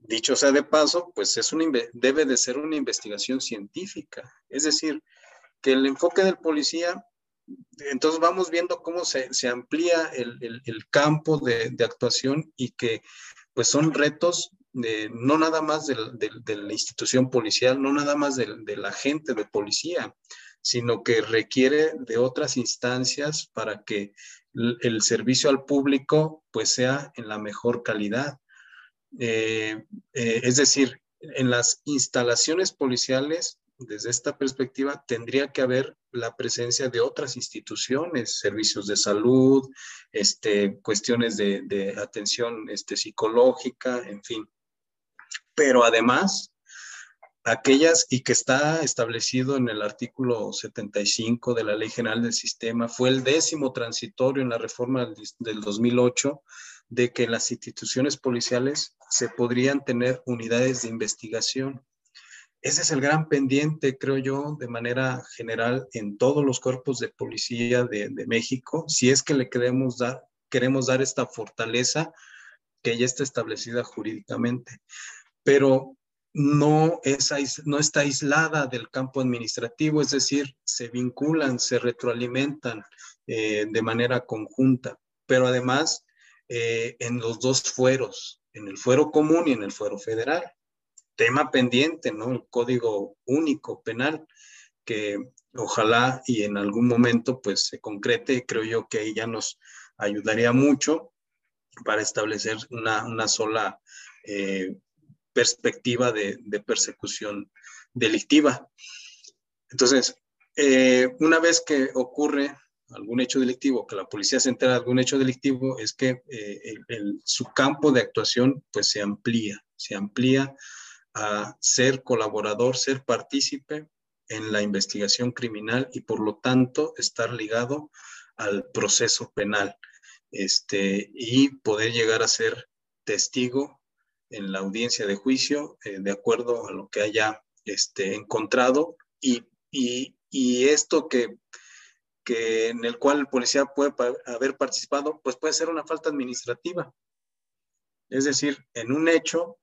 dicho sea de paso, pues es un, debe de ser una investigación científica. Es decir, que el enfoque del policía, entonces vamos viendo cómo se, amplía el, campo de, actuación y que pues son retos de, no nada más de, la institución policial, no nada más del agente de policía, sino que requiere de otras instancias para que el servicio al público pues sea en la mejor calidad. Eh, eh, es decir, en las instalaciones policiales, desde esta perspectiva, tendría que haber la presencia de otras instituciones, servicios de salud, este, cuestiones de, atención este, psicológica, en fin. Pero además, aquellas y que está establecido en el artículo 75 de la Ley General del Sistema, fue el décimo transitorio en la reforma del 2008 de que las instituciones policiales se podrían tener unidades de investigación. Ese es el gran pendiente, creo yo, de manera general en todos los cuerpos de policía de, México, si es que le queremos dar, queremos dar esta fortaleza que ya está establecida jurídicamente. Pero no, es, no está aislada del campo administrativo, es decir, se vinculan, se retroalimentan eh, de manera conjunta, pero además eh, en los dos fueros, en el fuero común y en el fuero federal. Tema pendiente, ¿no? El código único penal, que ojalá y en algún momento pues se concrete, creo yo que ahí ya nos ayudaría mucho para establecer una, sola eh, perspectiva de, persecución delictiva. Entonces, eh, una vez que ocurre algún hecho delictivo, que la policía se entera de algún hecho delictivo, es que eh, su campo de actuación pues se amplía, se amplía a ser colaborador, ser partícipe en la investigación criminal y por lo tanto estar ligado al proceso penal este, y poder llegar a ser testigo en la audiencia de juicio eh, de acuerdo a lo que haya este, encontrado y, y, y esto que que en el cual el policía puede haber participado, pues puede ser una falta administrativa. Es decir, en un hecho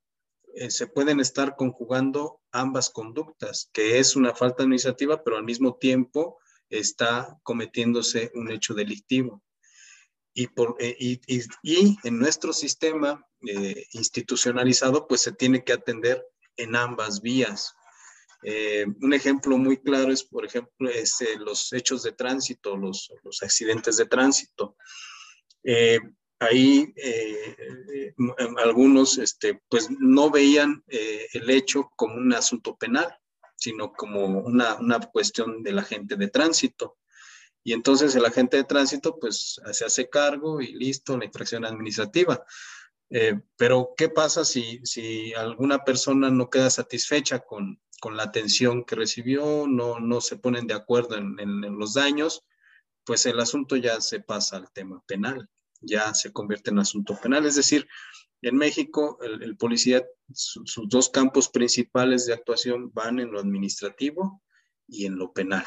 eh, se pueden estar conjugando ambas conductas, que es una falta administrativa, pero al mismo tiempo está cometiéndose un hecho delictivo. Y, por, eh, y, y, en nuestro sistema eh, institucionalizado, pues se tiene que atender en ambas vías. Un ejemplo muy claro es, por ejemplo, es, los hechos de tránsito, los, los accidentes de tránsito. Eh, ahí algunos este, pues no veían el hecho como un asunto penal, sino como una, una, cuestión de la gente de tránsito. Y entonces el agente de tránsito pues se hace cargo y listo, la infracción administrativa. Eh, pero, ¿qué pasa si, si alguna persona no queda satisfecha con, con la atención que recibió, no, no se ponen de acuerdo en, en, los daños? Pues el asunto ya se pasa al tema penal, ya se convierte en asunto penal. Es decir, en México, el, policía, sus dos campos principales de actuación van en lo administrativo y en lo penal.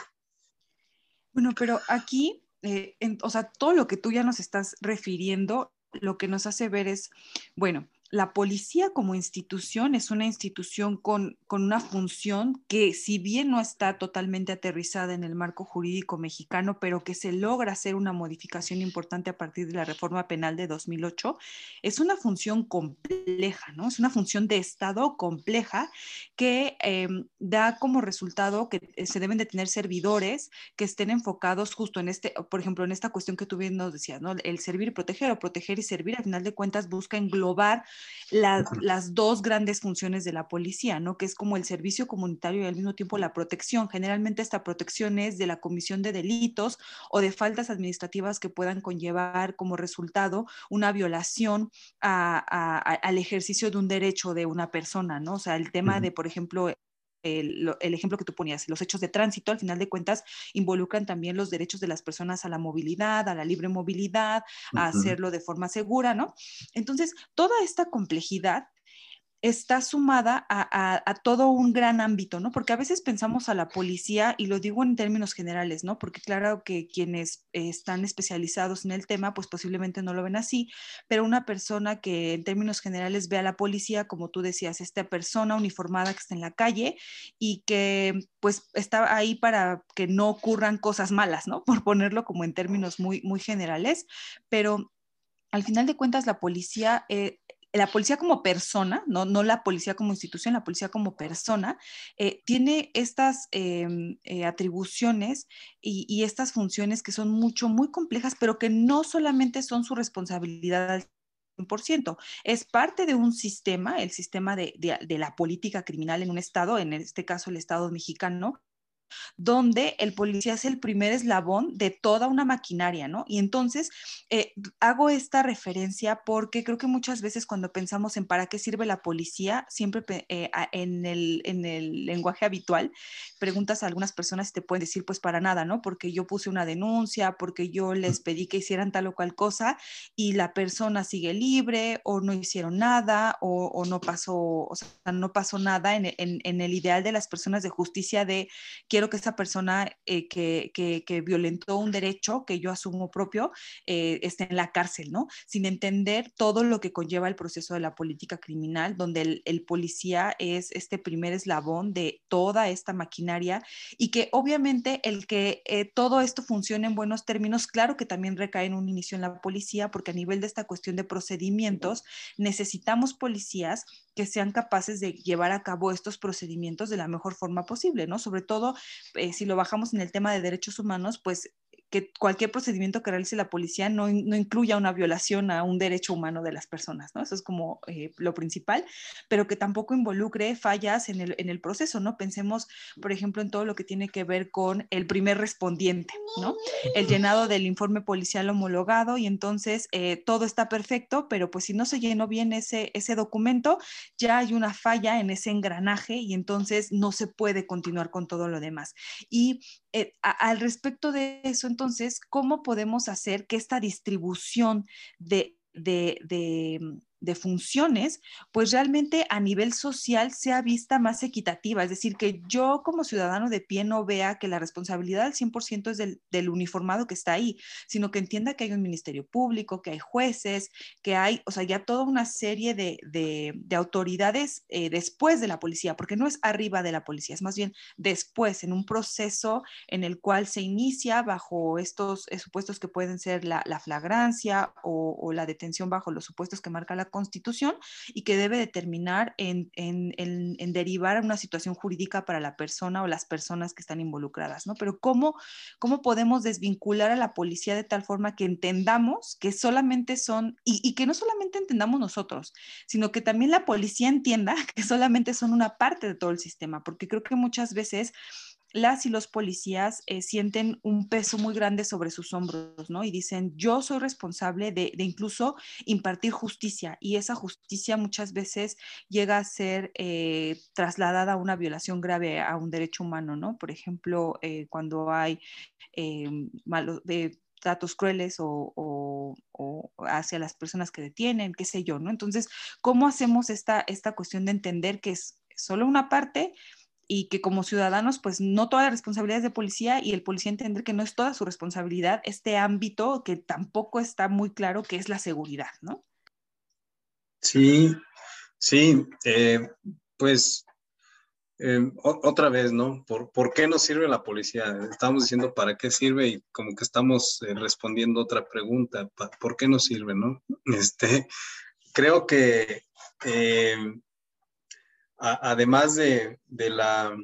Bueno, pero aquí, eh, o sea, todo lo que tú ya nos estás refiriendo lo que nos hace ver es, bueno, la policía como institución es una institución con, una función que si bien no está totalmente aterrizada en el marco jurídico mexicano, pero que se logra hacer una modificación importante a partir de la reforma penal de 2008, es una función compleja, ¿no? Es una función de Estado compleja que em, da como resultado que eh, se deben de tener servidores que estén enfocados justo en este, por ejemplo, en esta cuestión que tú bien nos decías, ¿no? El servir y proteger o proteger y servir, al final de cuentas busca englobar las dos grandes funciones de la policía, ¿no? Que es como el servicio comunitario y al mismo tiempo la protección. Generalmente esta protección es de la comisión de delitos o de faltas administrativas que puedan conllevar como resultado una violación al ejercicio de un derecho de una persona, ¿no? O sea, el tema de, por ejemplo, el, ejemplo que tú ponías, los hechos de tránsito, al final de cuentas, involucran también los derechos de las personas a la movilidad, a la libre movilidad, a hacerlo de forma segura, ¿no? Entonces, toda esta complejidad está sumada a, todo un gran ámbito, ¿no? Porque a veces pensamos a la policía, y lo digo en términos generales, ¿no? Porque claro que quienes están especializados en el tema, pues posiblemente no lo ven así, pero una persona que en términos generales ve a la policía, como tú decías, esta persona uniformada que está en la calle y que pues está ahí para que no ocurran cosas malas, ¿no? Por ponerlo como en términos muy, muy generales, pero al final de cuentas la policía eh, la policía como persona, no, no la policía como institución, la policía como persona, eh, tiene estas em, eh, atribuciones y, estas funciones que son mucho, muy complejas, pero que no solamente son su responsabilidad al 100%, es parte de un sistema, el sistema de la política criminal en un estado, en este caso el estado mexicano, donde el policía es el primer eslabón de toda una maquinaria, ¿no? Y entonces eh, hago esta referencia porque creo que muchas veces cuando pensamos en para qué sirve la policía, siempre eh, en, el, en el lenguaje habitual, preguntas a algunas personas y te pueden decir, pues para nada, ¿no? Porque yo puse una denuncia, porque yo les pedí que hicieran tal o cual cosa y la persona sigue libre o no hicieron nada o, no pasó, o sea, no pasó nada en, en, el ideal de las personas de justicia de que quiero que esa persona eh, que, que, violentó un derecho que yo asumo propio eh, esté en la cárcel, ¿no? Sin entender todo lo que conlleva el proceso de la política criminal, donde el, policía es este primer eslabón de toda esta maquinaria y que obviamente el que eh, todo esto funcione en buenos términos, claro que también recae en un inicio en la policía, porque a nivel de esta cuestión de procedimientos, necesitamos policías que sean capaces de llevar a cabo estos procedimientos de la mejor forma posible, ¿no? Sobre todo eh, si lo bajamos en el tema de derechos humanos, pues que cualquier procedimiento que realice la policía no, no, incluya una violación a un derecho humano de las personas, ¿no? Eso es como eh, lo principal, pero que tampoco involucre fallas en el, en el, proceso, ¿no? Pensemos, por ejemplo, en todo lo que tiene que ver con el primer respondiente, ¿no? El llenado del informe policial homologado y entonces eh, todo está perfecto, pero pues si no se llenó bien ese, ese documento, ya hay una falla en ese engranaje y entonces no se puede continuar con todo lo demás. Y eh, al respecto de eso, entonces, ¿cómo podemos hacer que esta distribución de, de, funciones, pues realmente a nivel social sea vista más equitativa. Es decir, que yo como ciudadano de pie no vea que la responsabilidad al 100% es del, uniformado que está ahí, sino que entienda que hay un ministerio público, que hay jueces, que hay, o sea, ya toda una serie de, autoridades eh, después de la policía, porque no es arriba de la policía, es más bien después, en un proceso en el cual se inicia bajo estos eh, supuestos que pueden ser la, flagrancia o, o la detención bajo los supuestos que marca la Constitución y que debe determinar en, en, en, derivar una situación jurídica para la persona o las personas que están involucradas, ¿no? Pero ¿cómo, ¿cómo podemos desvincular a la policía de tal forma que entendamos que solamente son, y que no solamente entendamos nosotros, sino que también la policía entienda que solamente son una parte de todo el sistema, porque creo que muchas veces las y los policías eh, sienten un peso muy grande sobre sus hombros, ¿no? Y dicen, yo soy responsable de, incluso impartir justicia y esa justicia muchas veces llega a ser eh, trasladada a una violación grave a un derecho humano, ¿no? Por ejemplo, eh, cuando hay malos de tratos crueles o, hacia las personas que detienen, qué sé yo, ¿no? Entonces, ¿cómo hacemos esta, esta cuestión de entender que es solo una parte y que como ciudadanos, pues no toda la responsabilidad es de policía y el policía entender que no es toda su responsabilidad este ámbito que tampoco está muy claro que es la seguridad, ¿no? Sí, sí, eh, pues eh, otra vez, ¿no? ¿Por, ¿Por, qué nos sirve la policía? Estamos diciendo para qué sirve y como que estamos eh, respondiendo otra pregunta, ¿por qué nos sirve, no? Este, creo que además de, la,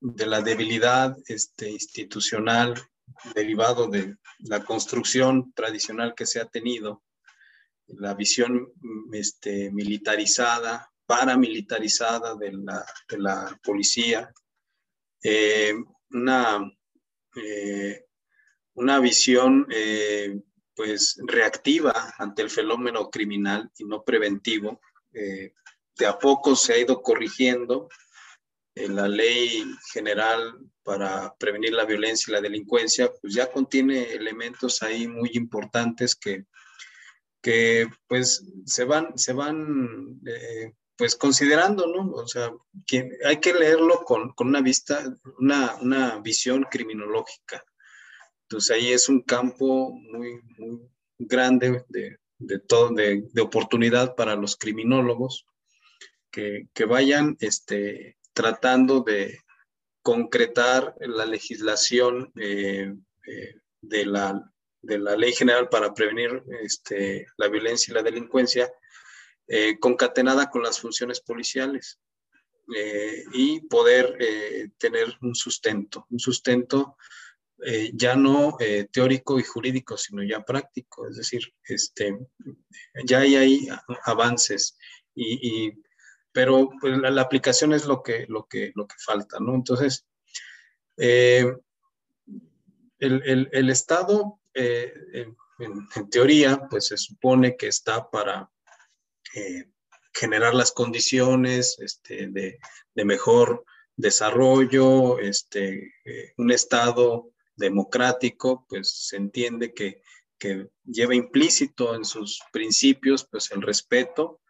debilidad este, institucional derivado de la construcción tradicional que se ha tenido, la visión este, militarizada, paramilitarizada de la, policía, eh, una, eh, una visión eh, pues reactiva ante el fenómeno criminal y no preventivo, de a poco se ha ido corrigiendo. la ley general para prevenir la violencia y la delincuencia, pues ya contiene elementos ahí muy importantes que, que pues se van, se van eh, pues considerando, ¿no? O sea, que hay que leerlo con, con una vista, una, una, visión criminológica. Entonces ahí es un campo muy, muy grande de, de, todo, de, de oportunidad para los criminólogos que, vayan este, tratando de concretar la legislación eh, eh, de, la, de, la, Ley General para prevenir este, la violencia y la delincuencia, eh, concatenada con las funciones policiales y poder tener un sustento, un sustento ya no teórico y jurídico, sino ya práctico, es decir, este, ya hay, hay avances y, y pero pues, la, aplicación es lo que, lo, que, lo que falta, ¿no? Entonces, eh, el, Estado, eh, en, teoría, pues se supone que está para eh, generar las condiciones este, de, mejor desarrollo, este, un Estado democrático, pues se entiende que, que lleva implícito en sus principios, pues el respeto,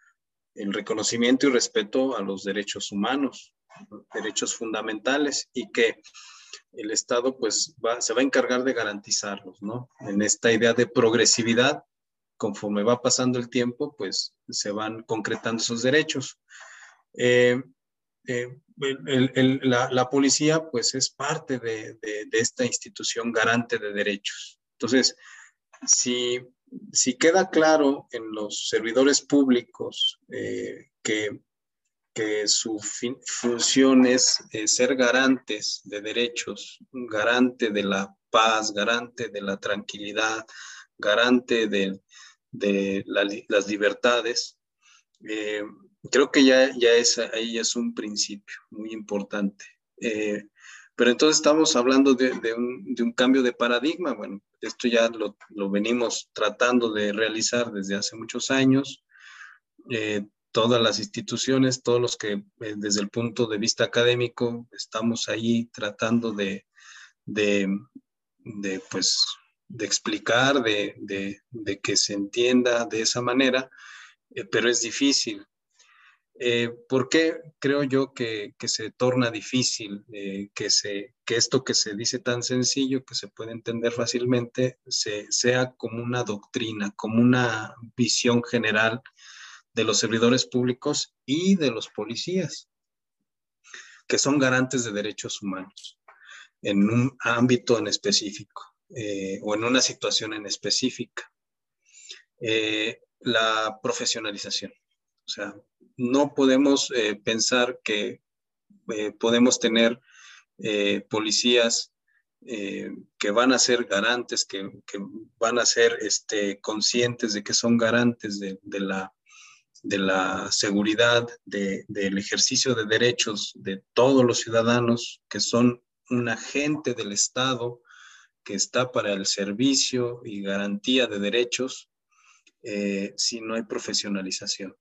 el reconocimiento y respeto a los derechos humanos, derechos fundamentales y que el Estado pues se va a encargar de garantizarlos, ¿no? En esta idea de progresividad, conforme va pasando el tiempo, pues se van concretando esos derechos. Eh, eh, la, policía pues es parte de, de, esta institución garante de derechos. Entonces, si si queda claro en los servidores públicos eh, que, su función es eh, ser garantes de derechos, garante de la paz, garante de la tranquilidad, garante de, las libertades, eh, creo que ya, ya es, ahí es un principio muy importante. Pero entonces estamos hablando de, un, cambio de paradigma. Bueno, esto ya lo, venimos tratando de realizar desde hace muchos años. Eh, todas las instituciones, todos los que eh, desde el punto de vista académico estamos ahí tratando de, de, pues, de explicar, de, que se entienda de esa manera, eh, pero es difícil. Eh, ¿Por qué creo yo que, se torna difícil eh, que, se, que esto que se dice tan sencillo, que se puede entender fácilmente, se, sea como una doctrina, como una visión general de los servidores públicos y de los policías, que son garantes de derechos humanos en un ámbito en específico eh, o en una situación en específica? la profesionalización. O sea, no podemos eh, pensar que eh, podemos tener eh, policías que van a ser garantes, que, van a ser este, conscientes de que son garantes de, la, de la seguridad, del ejercicio de derechos de todos los ciudadanos, que son un agente del Estado que está para el servicio y garantía de derechos si no hay profesionalización.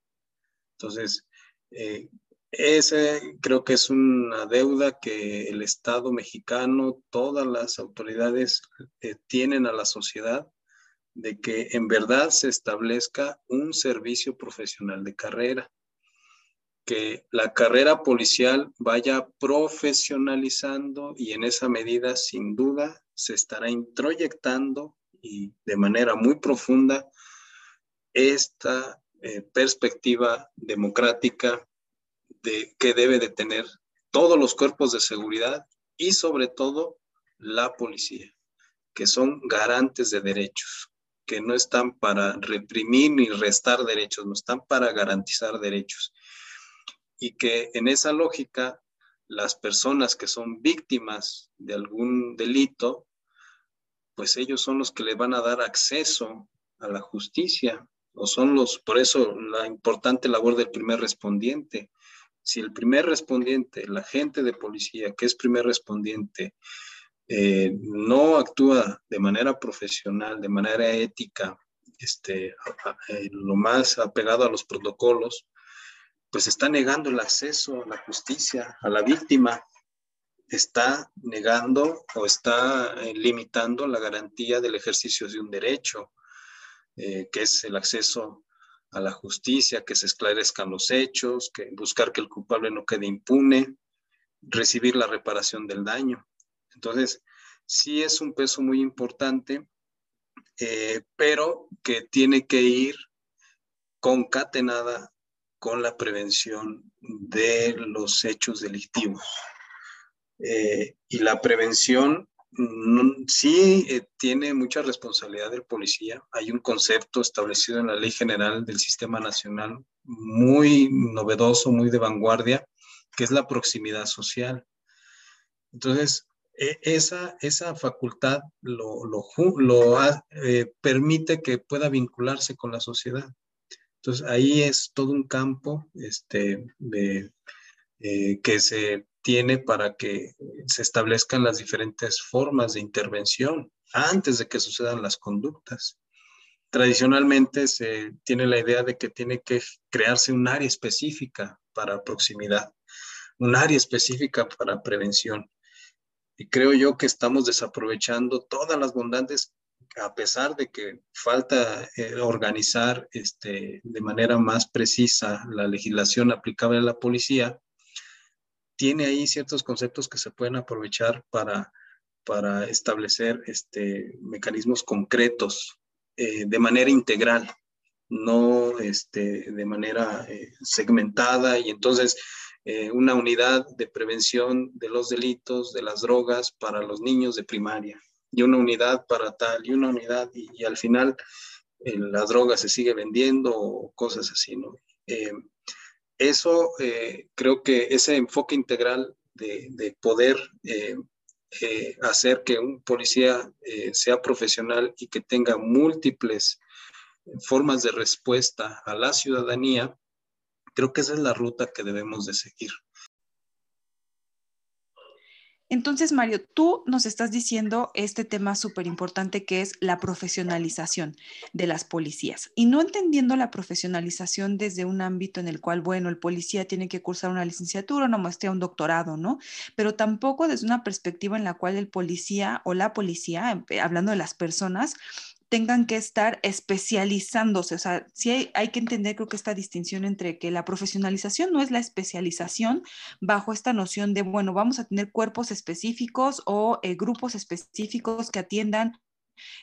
Entonces, eh, ese creo que es una deuda que el Estado mexicano, todas las autoridades eh, tienen a la sociedad de que en verdad se establezca un servicio profesional de carrera, que la carrera policial vaya profesionalizando y en esa medida sin duda se estará introyectando y de manera muy profunda esta eh, perspectiva democrática de, que debe de tener todos los cuerpos de seguridad y sobre todo la policía, que son garantes de derechos, que no están para reprimir ni restar derechos, no están para garantizar derechos. Y que en esa lógica, las personas que son víctimas de algún delito, pues ellos son los que le van a dar acceso a la justicia, o son los, por eso la importante labor del primer respondiente. Si el primer respondiente, la agente de policía que es primer respondiente, eh, no actúa de manera profesional, de manera ética, este, eh, lo más apegado a los protocolos, pues está negando el acceso a la justicia, a la víctima, está negando o está eh, limitando la garantía del ejercicio de un derecho, que es el acceso a la justicia, que se esclarezcan los hechos, que buscar que el culpable no quede impune, recibir la reparación del daño. Entonces, sí es un peso muy importante, eh, pero que tiene que ir concatenada con la prevención de los hechos delictivos. Eh, y la prevención sí eh, tiene mucha responsabilidad del policía. Hay un concepto establecido en la Ley General del Sistema Nacional muy novedoso, muy de vanguardia, que es la proximidad social. Entonces, e, esa, esa facultad lo, lo, eh, permite que pueda vincularse con la sociedad. Entonces, ahí es todo un campo este, eh, que se tiene para que se establezcan las diferentes formas de intervención antes de que sucedan las conductas. Tradicionalmente se tiene la idea de que tiene que crearse un área específica para proximidad, un área específica para prevención. Y creo yo que estamos desaprovechando todas las bondades a pesar de que falta eh, organizar este, de manera más precisa la legislación aplicable a la policía, tiene ahí ciertos conceptos que se pueden aprovechar para, para establecer este, mecanismos concretos eh, de manera integral, no este, de manera eh, segmentada y entonces eh, una unidad de prevención de los delitos, de las drogas para los niños de primaria y una unidad para tal y una unidad y, al final la droga se sigue vendiendo o cosas así, ¿no? Eso eh, creo que ese enfoque integral de, poder eh, eh, hacer que un policía sea profesional y que tenga múltiples formas de respuesta a la ciudadanía, creo que esa es la ruta que debemos de seguir. Entonces, Mario, tú nos estás diciendo este tema súper importante que es la profesionalización de las policías. Y no entendiendo la profesionalización desde un ámbito en el cual, bueno, el policía tiene que cursar una licenciatura, una maestría, un doctorado, ¿no? Pero tampoco desde una perspectiva en la cual el policía o la policía, eh, hablando de las personas, tengan que estar especializándose. O sea, sí hay, que entender, creo que esta distinción entre que la profesionalización no es la especialización bajo esta noción de, bueno, vamos a tener cuerpos específicos o eh, grupos específicos que atiendan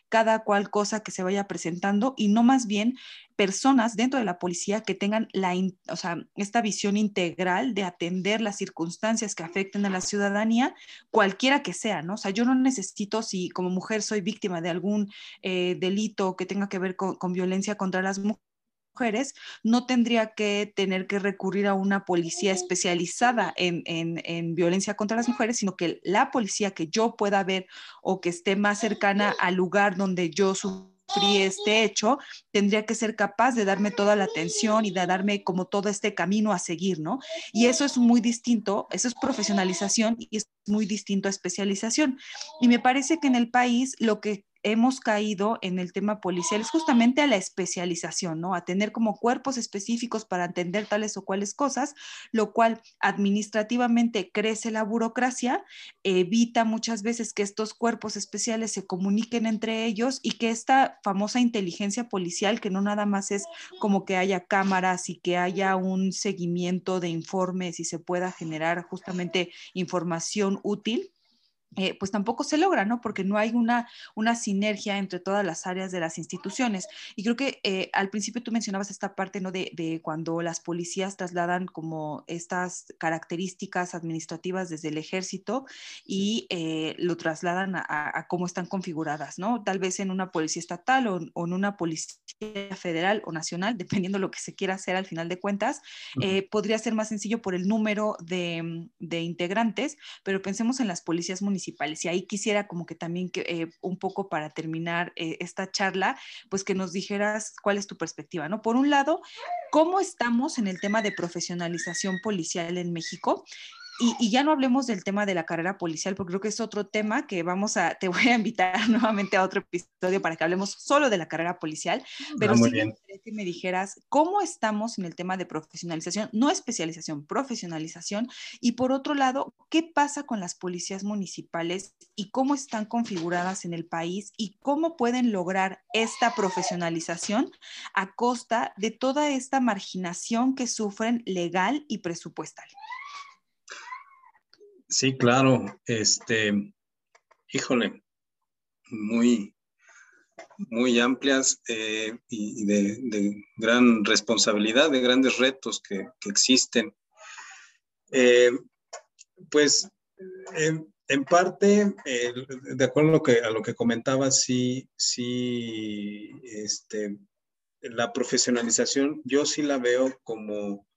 cada cual cosa que se vaya presentando y no más bien personas dentro de la policía que tengan la, o sea, esta visión integral de atender las circunstancias que afecten a la ciudadanía, cualquiera que sea, ¿no? O sea, yo no necesito, si como mujer soy víctima de algún eh, delito que tenga que ver con, con violencia contra las mujeres, mujeres, no tendría que tener que recurrir a una policía especializada en, en, violencia contra las mujeres, sino que la policía que yo pueda ver o que esté más cercana al lugar donde yo sufrí este hecho, tendría que ser capaz de darme toda la atención y de darme como todo este camino a seguir, ¿no? Y eso es muy distinto, eso es profesionalización y es muy distinto a especialización. Y me parece que en el país lo que hemos caído en el tema policial es justamente a la especialización, ¿no? A tener como cuerpos específicos para entender tales o cuales cosas, lo cual administrativamente crece la burocracia, evita muchas veces que estos cuerpos especiales se comuniquen entre ellos y que esta famosa inteligencia policial, que no nada más es como que haya cámaras y que haya un seguimiento de informes y se pueda generar justamente información útil, eh, pues tampoco se logra, ¿no? Porque no hay una, una sinergia entre todas las áreas de las instituciones. Y creo que eh, al principio tú mencionabas esta parte, ¿no? De, de, cuando las policías trasladan como estas características administrativas desde el ejército y eh, lo trasladan a, a, cómo están configuradas, ¿no? Tal vez en una policía estatal o, o, en una policía federal o nacional, dependiendo de lo que se quiera hacer al final de cuentas, podría ser más sencillo por el número de, de integrantes, pero pensemos en las policías municipales Y ahí quisiera como que también que, eh, un poco para terminar eh, esta charla, pues que nos dijeras cuál es tu perspectiva, ¿no? Por un lado, ¿cómo estamos en el tema de profesionalización policial en México? Y, ya no hablemos del tema de la carrera policial, porque creo que es otro tema que vamos a, te voy a invitar nuevamente a otro episodio para que hablemos solo de la carrera policial, pero ah, sí me que me dijeras cómo estamos en el tema de profesionalización, no especialización, profesionalización, y por otro lado, ¿qué pasa con las policías municipales y cómo están configuradas en el país y cómo pueden lograr esta profesionalización a costa de toda esta marginación que sufren legal y presupuestal? Sí, claro. Este, híjole, muy, muy amplias eh, y de, gran responsabilidad, de grandes retos que, existen. Eh, pues, en parte, de acuerdo a lo que, a lo que comentaba, sí, sí, este, la profesionalización, yo sí la veo como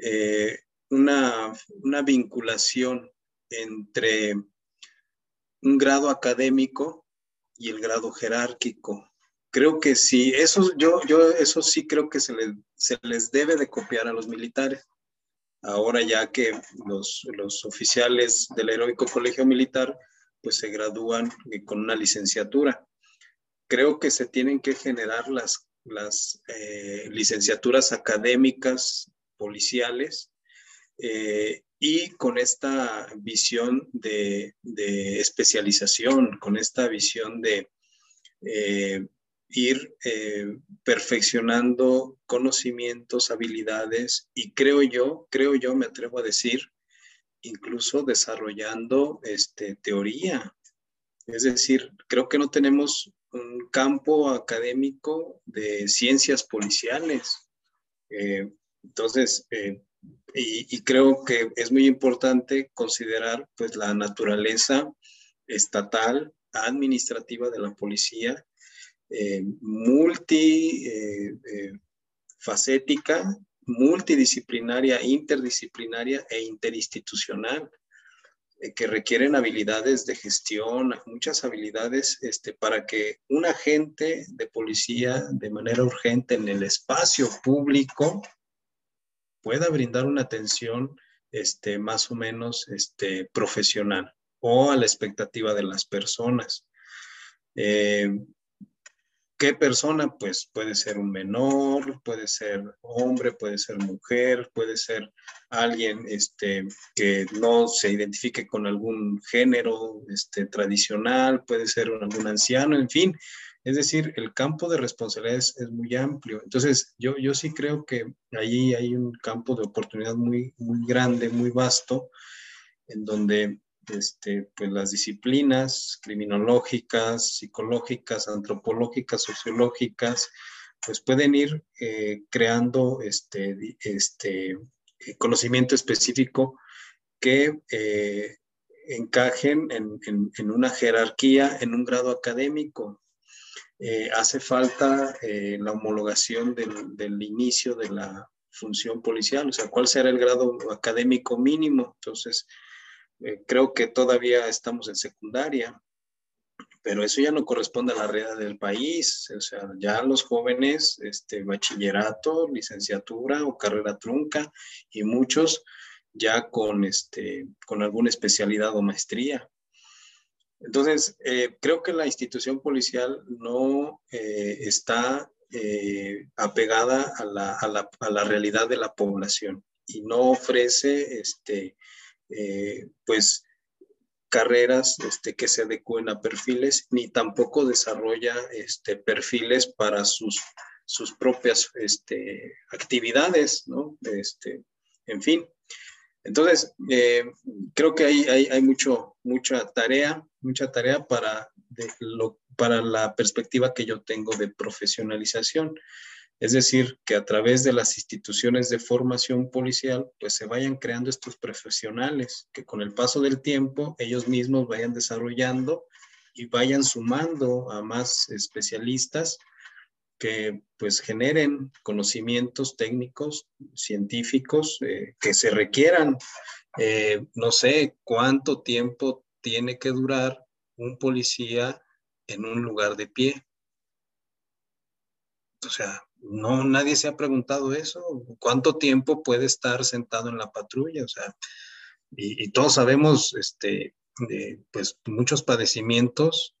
eh, una, una vinculación entre un grado académico y el grado jerárquico. Creo que sí, eso yo, yo eso sí creo que se, se les debe de copiar a los militares. Ahora ya que los, los oficiales del heroico colegio militar pues se gradúan con una licenciatura. Creo que se tienen que generar las, las eh, licenciaturas académicas policiales eh, y con esta visión de, especialización, con esta visión de eh, ir eh, perfeccionando conocimientos, habilidades y creo yo, creo yo, me atrevo a decir, incluso desarrollando este, teoría. Es decir, creo que no tenemos un campo académico de ciencias policiales. Eh, entonces, y, creo que es muy importante considerar pues la naturaleza estatal, administrativa de la policía, eh, multifacética, eh, eh, multidisciplinaria, interdisciplinaria e interinstitucional, que requieren habilidades de gestión, muchas habilidades este, para que un agente de policía de manera urgente en el espacio público pueda brindar una atención este, más o menos este, profesional o a la expectativa de las personas. Eh, ¿Qué persona? Pues puede ser un menor, puede ser hombre, puede ser mujer, puede ser alguien este, que no se identifique con algún género este, tradicional, puede ser algún anciano, en fin, es decir, el campo de responsabilidades es muy amplio. Entonces, yo, yo sí creo que ahí hay un campo de oportunidad muy, muy grande, muy vasto, en donde este, pues las disciplinas criminológicas, psicológicas, antropológicas, sociológicas, pues pueden ir eh, creando este, este conocimiento específico que eh, encajen en, en, una jerarquía, en un grado académico. Eh, hace falta eh, la homologación del, inicio de la función policial, o sea, cuál será el grado académico mínimo. Entonces, eh, creo que todavía estamos en secundaria, pero eso ya no corresponde a la realidad del país, o sea, ya los jóvenes, este, bachillerato, licenciatura o carrera trunca, y muchos ya con, este, con alguna especialidad o maestría. Entonces, eh, creo que la institución policial no eh, está eh, apegada a la, a, la, a la, realidad de la población y no ofrece, este, pues, carreras este, que se adecúen a perfiles, ni tampoco desarrolla este, perfiles para sus, sus propias este, actividades, ¿no? Este, en fin. Entonces, eh, creo que hay, hay, hay, mucho, mucha tarea, mucha tarea para, lo, para la perspectiva que yo tengo de profesionalización. Es decir, que a través de las instituciones de formación policial, pues se vayan creando estos profesionales, que con el paso del tiempo ellos mismos vayan desarrollando y vayan sumando a más especialistas que pues generen conocimientos técnicos, científicos eh, que se requieran. Eh, no sé cuánto tiempo tiene que durar un policía en un lugar de pie. O sea, no, nadie se ha preguntado eso. ¿Cuánto tiempo puede estar sentado en la patrulla? O sea, y, todos sabemos, este, pues, muchos padecimientos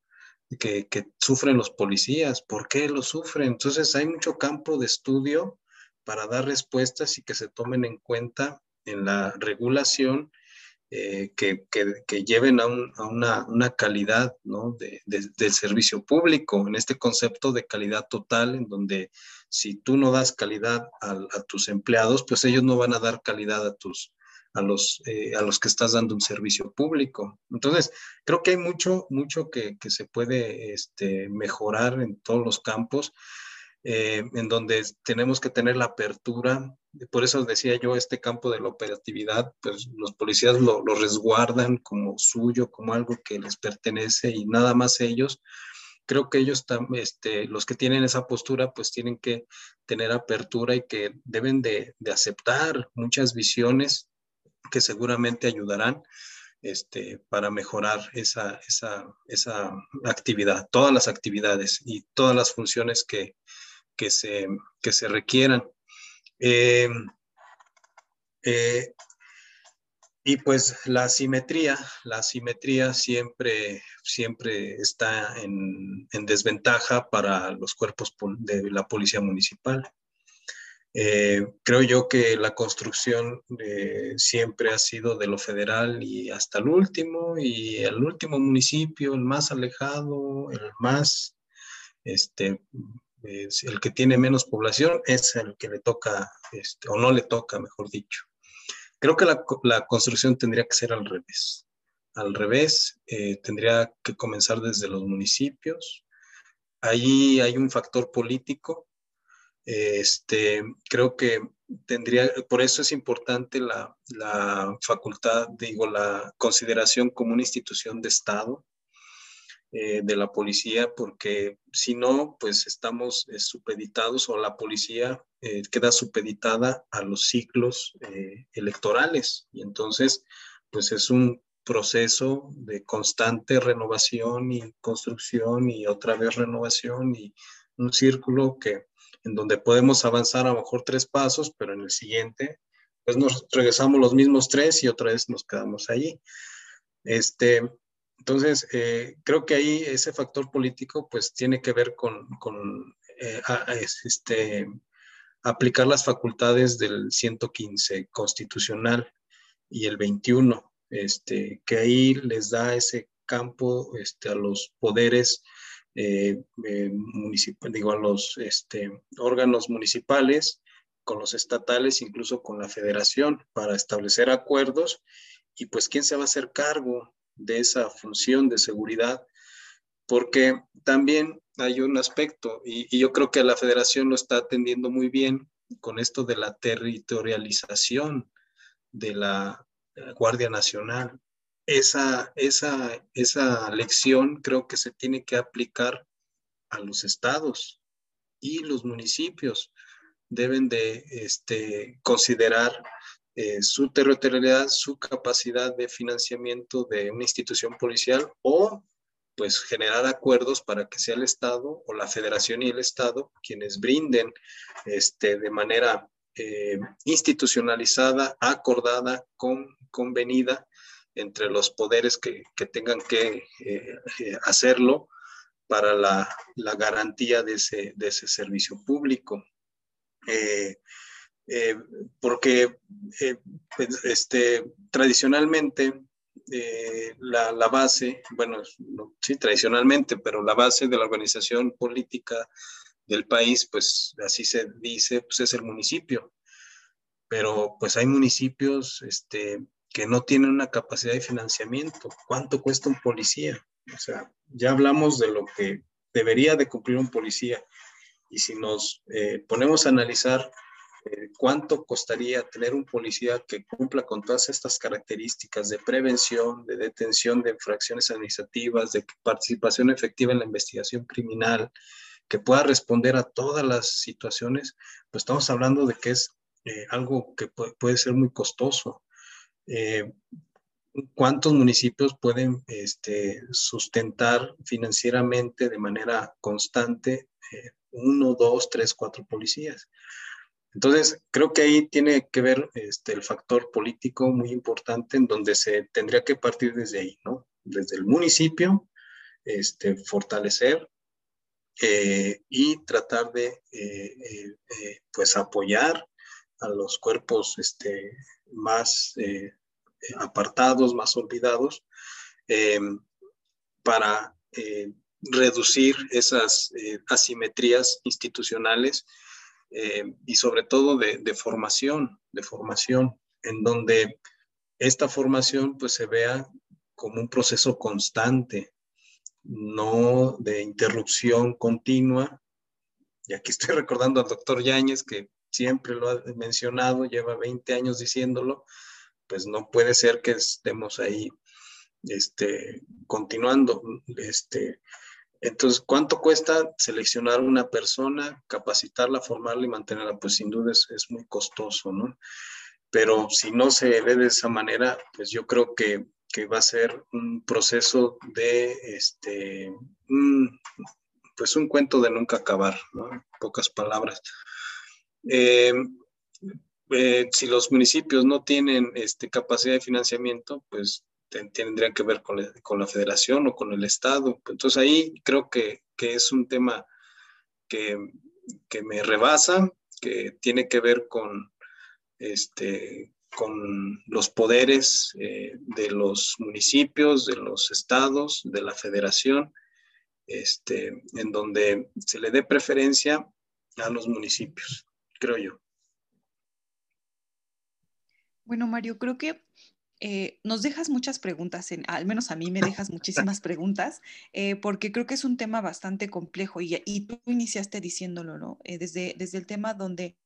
que, sufren los policías. ¿Por qué los sufren? Entonces, hay mucho campo de estudio para dar respuestas y que se tomen en cuenta en la regulación eh, que, que, lleven a, una, calidad ¿no? de, del servicio público, en este concepto de calidad total, en donde si tú no das calidad a, tus empleados, pues ellos no van a dar calidad a tus a los, eh, a los que estás dando un servicio público. Entonces, creo que hay mucho, mucho que, que se puede este, mejorar en todos los campos. Eh, en donde tenemos que tener la apertura. Por eso decía yo, este campo de la operatividad, pues los policías lo, lo resguardan como suyo, como algo que les pertenece y nada más ellos. Creo que ellos, este, los que tienen esa postura, pues tienen que tener apertura y que deben de, de aceptar muchas visiones que seguramente ayudarán este, para mejorar esa, esa, esa actividad, todas las actividades y todas las funciones que, que se, que se requieran. Eh, eh, y pues la simetría, la simetría siempre, siempre está en, en desventaja para los cuerpos de la policía municipal. Eh, creo yo que la construcción siempre ha sido de lo federal y hasta el último, y el último municipio, el más alejado, el más este, el que tiene menos población es el que le toca, este, o no le toca, mejor dicho. Creo que la, construcción tendría que ser al revés. Al revés, eh, tendría que comenzar desde los municipios. Ahí hay un factor político. Este, creo que tendría, por eso es importante la, la facultad, digo, la consideración como una institución de Estado, eh, de la policía, porque si no, pues estamos eh, supeditados o la policía eh, queda supeditada a los ciclos electorales. Y entonces, pues es un proceso de constante renovación y construcción y otra vez renovación y un círculo que en donde podemos avanzar a lo mejor tres pasos, pero en el siguiente, pues nos regresamos los mismos tres y otra vez nos quedamos allí. Este, entonces, eh, creo que ahí ese factor político pues tiene que ver con, eh, este, aplicar las facultades del 115 constitucional y el 21, este, que ahí les da ese campo este, a los poderes eh, municipales, digo, a los este, órganos municipales, con los estatales, incluso con la federación, para establecer acuerdos y pues quién se va a hacer cargo de esa función de seguridad, porque también hay un aspecto, y, yo creo que la federación lo está atendiendo muy bien con esto de la territorialización de la Guardia Nacional. Esa, esa, esa lección creo que se tiene que aplicar a los estados y los municipios. Deben de este, considerar eh, su territorialidad, su capacidad de financiamiento de una institución policial o pues generar acuerdos para que sea el Estado o la Federación y el Estado quienes brinden este, de manera eh, institucionalizada, acordada, con, convenida entre los poderes que, tengan que eh, eh, hacerlo para la, garantía de ese, de ese, servicio público. porque pues, este, tradicionalmente la, la, base, bueno, sí, tradicionalmente, pero la base de la organización política del país, pues así se dice, pues es el municipio. Pero pues hay municipios este, que no tienen una capacidad de financiamiento. ¿Cuánto cuesta un policía? O sea, ya hablamos de lo que debería de cumplir un policía. Y si nos eh, ponemos a analizar eh, cuánto costaría tener un policía que cumpla con todas estas características de prevención, de detención de infracciones administrativas, de participación efectiva en la investigación criminal, que pueda responder a todas las situaciones, pues estamos hablando de que es eh, algo que puede, ser muy costoso. Eh, ¿Cuántos municipios pueden este, sustentar financieramente de manera constante eh, uno, dos, tres, cuatro policías? Entonces, creo que ahí tiene que ver este, el factor político muy importante en donde se tendría que partir desde ahí, ¿no? Desde el municipio, este, fortalecer eh, y tratar de pues apoyar a los cuerpos este, más apartados, más olvidados, para reducir esas asimetrías institucionales y sobre todo de, de, formación, de formación, en donde esta formación pues se vea como un proceso constante, no de interrupción continua. Y aquí estoy recordando al doctor Yáñez, que siempre lo ha mencionado, lleva 20 años diciéndolo, pues no puede ser que estemos ahí este, continuando. Este, entonces, ¿cuánto cuesta seleccionar una persona, capacitarla, formarla y mantenerla? Pues sin duda es, es muy costoso, ¿no? Pero si no se ve de esa manera, pues yo creo que que va a ser un proceso de, este, pues un cuento de nunca acabar, ¿no? pocas palabras. Eh, eh, si los municipios no tienen este, capacidad de financiamiento, pues tendrían que ver con, la federación o con el Estado. Entonces ahí creo que, es un tema que, me rebasa, que tiene que ver con, este, los poderes eh, de los municipios, de los estados, de la federación, este, en donde se le dé preferencia a los municipios, creo yo. Bueno, Mario, creo que eh, nos dejas muchas preguntas, al menos a mí me dejas muchísimas preguntas, eh, porque creo que es un tema bastante complejo y, y tú iniciaste diciéndolo, ¿no? desde, desde el tema donde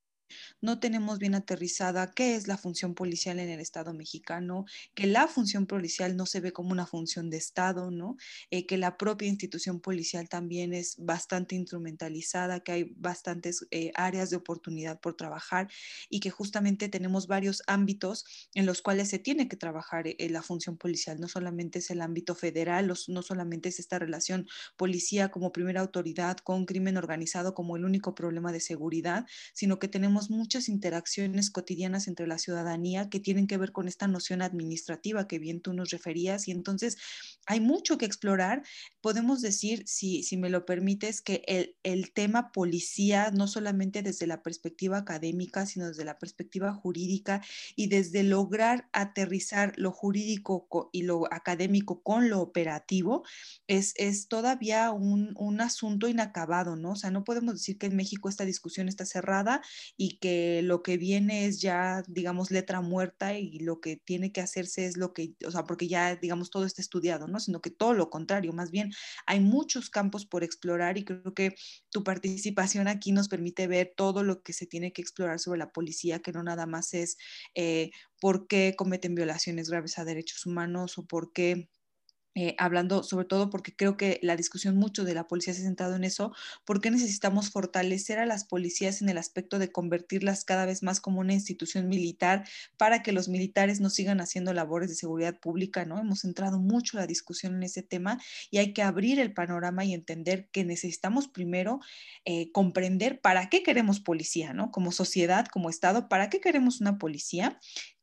no tenemos bien aterrizada qué es la función policial en el Estado mexicano, que la función policial no se ve como una función de Estado, ¿no? Eh, que la propia institución policial también es bastante instrumentalizada, que hay bastantes eh, áreas de oportunidad por trabajar y que justamente tenemos varios ámbitos en los cuales se tiene que trabajar eh, la función policial. No solamente es el ámbito federal, no solamente es esta relación policía como primera autoridad con crimen organizado como el único problema de seguridad, sino que tenemos muchas interacciones cotidianas entre la ciudadanía que tienen que ver con esta noción administrativa que bien tú nos referías y entonces hay mucho que explorar. Podemos decir, si, si me lo permites, que el, el tema policía, no solamente desde la perspectiva académica, sino desde la perspectiva jurídica y desde lograr aterrizar lo jurídico y lo académico con lo operativo, es, es todavía un, un asunto inacabado, ¿no? O sea, no podemos decir que en México esta discusión está cerrada y que lo que viene es ya, digamos, letra muerta y lo que tiene que hacerse es lo que, o sea, porque ya, digamos, todo está estudiado, ¿no? Sino que todo lo contrario, más bien hay muchos campos por explorar y creo que tu participación aquí nos permite ver todo lo que se tiene que explorar sobre la policía, que no nada más es eh, por qué cometen violaciones graves a derechos humanos o por qué eh, hablando sobre todo porque creo que la discusión mucho de la policía se ha centrado en eso, ¿por qué necesitamos fortalecer a las policías en el aspecto de convertirlas cada vez más como una institución militar para que los militares no sigan haciendo labores de seguridad pública? ¿no? Hemos centrado mucho la discusión en ese tema y hay que abrir el panorama y entender que necesitamos primero eh, comprender para qué queremos policía, ¿no? Como sociedad, como Estado, ¿para qué queremos una policía?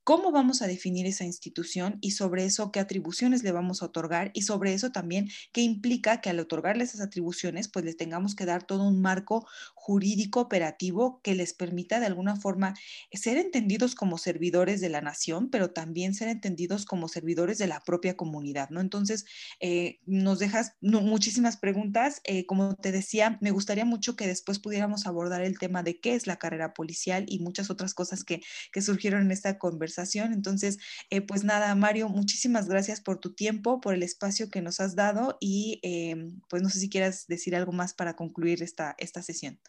Cómo vamos a definir esa institución y sobre eso qué atribuciones le vamos a otorgar y sobre eso también qué implica que al otorgarle esas atribuciones pues les tengamos que dar todo un marco jurídico operativo que les permita de alguna forma ser entendidos como servidores de la nación, pero también ser entendidos como servidores de la propia comunidad, ¿no? Entonces, eh, nos dejas muchísimas preguntas. Eh, como te decía, me gustaría mucho que después pudiéramos abordar el tema de qué es la carrera policial y muchas otras cosas que, que surgieron en esta conversación entonces, eh, pues nada, Mario, muchísimas gracias por tu tiempo, por el espacio que nos has dado y em, pues no sé si quieras decir algo más para concluir esta, esta sesión.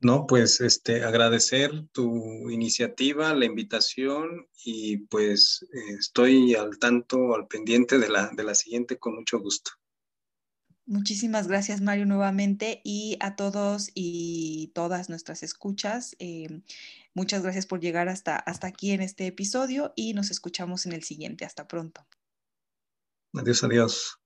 No, pues este, agradecer tu iniciativa, la invitación y pues eh, estoy al tanto, al pendiente de la, de la siguiente con mucho gusto. Muchísimas gracias, Mario, nuevamente y a todos y todas nuestras escuchas. Em, muchas gracias por llegar hasta, hasta aquí en este episodio y nos escuchamos en el siguiente. Hasta pronto. Adiós, adiós.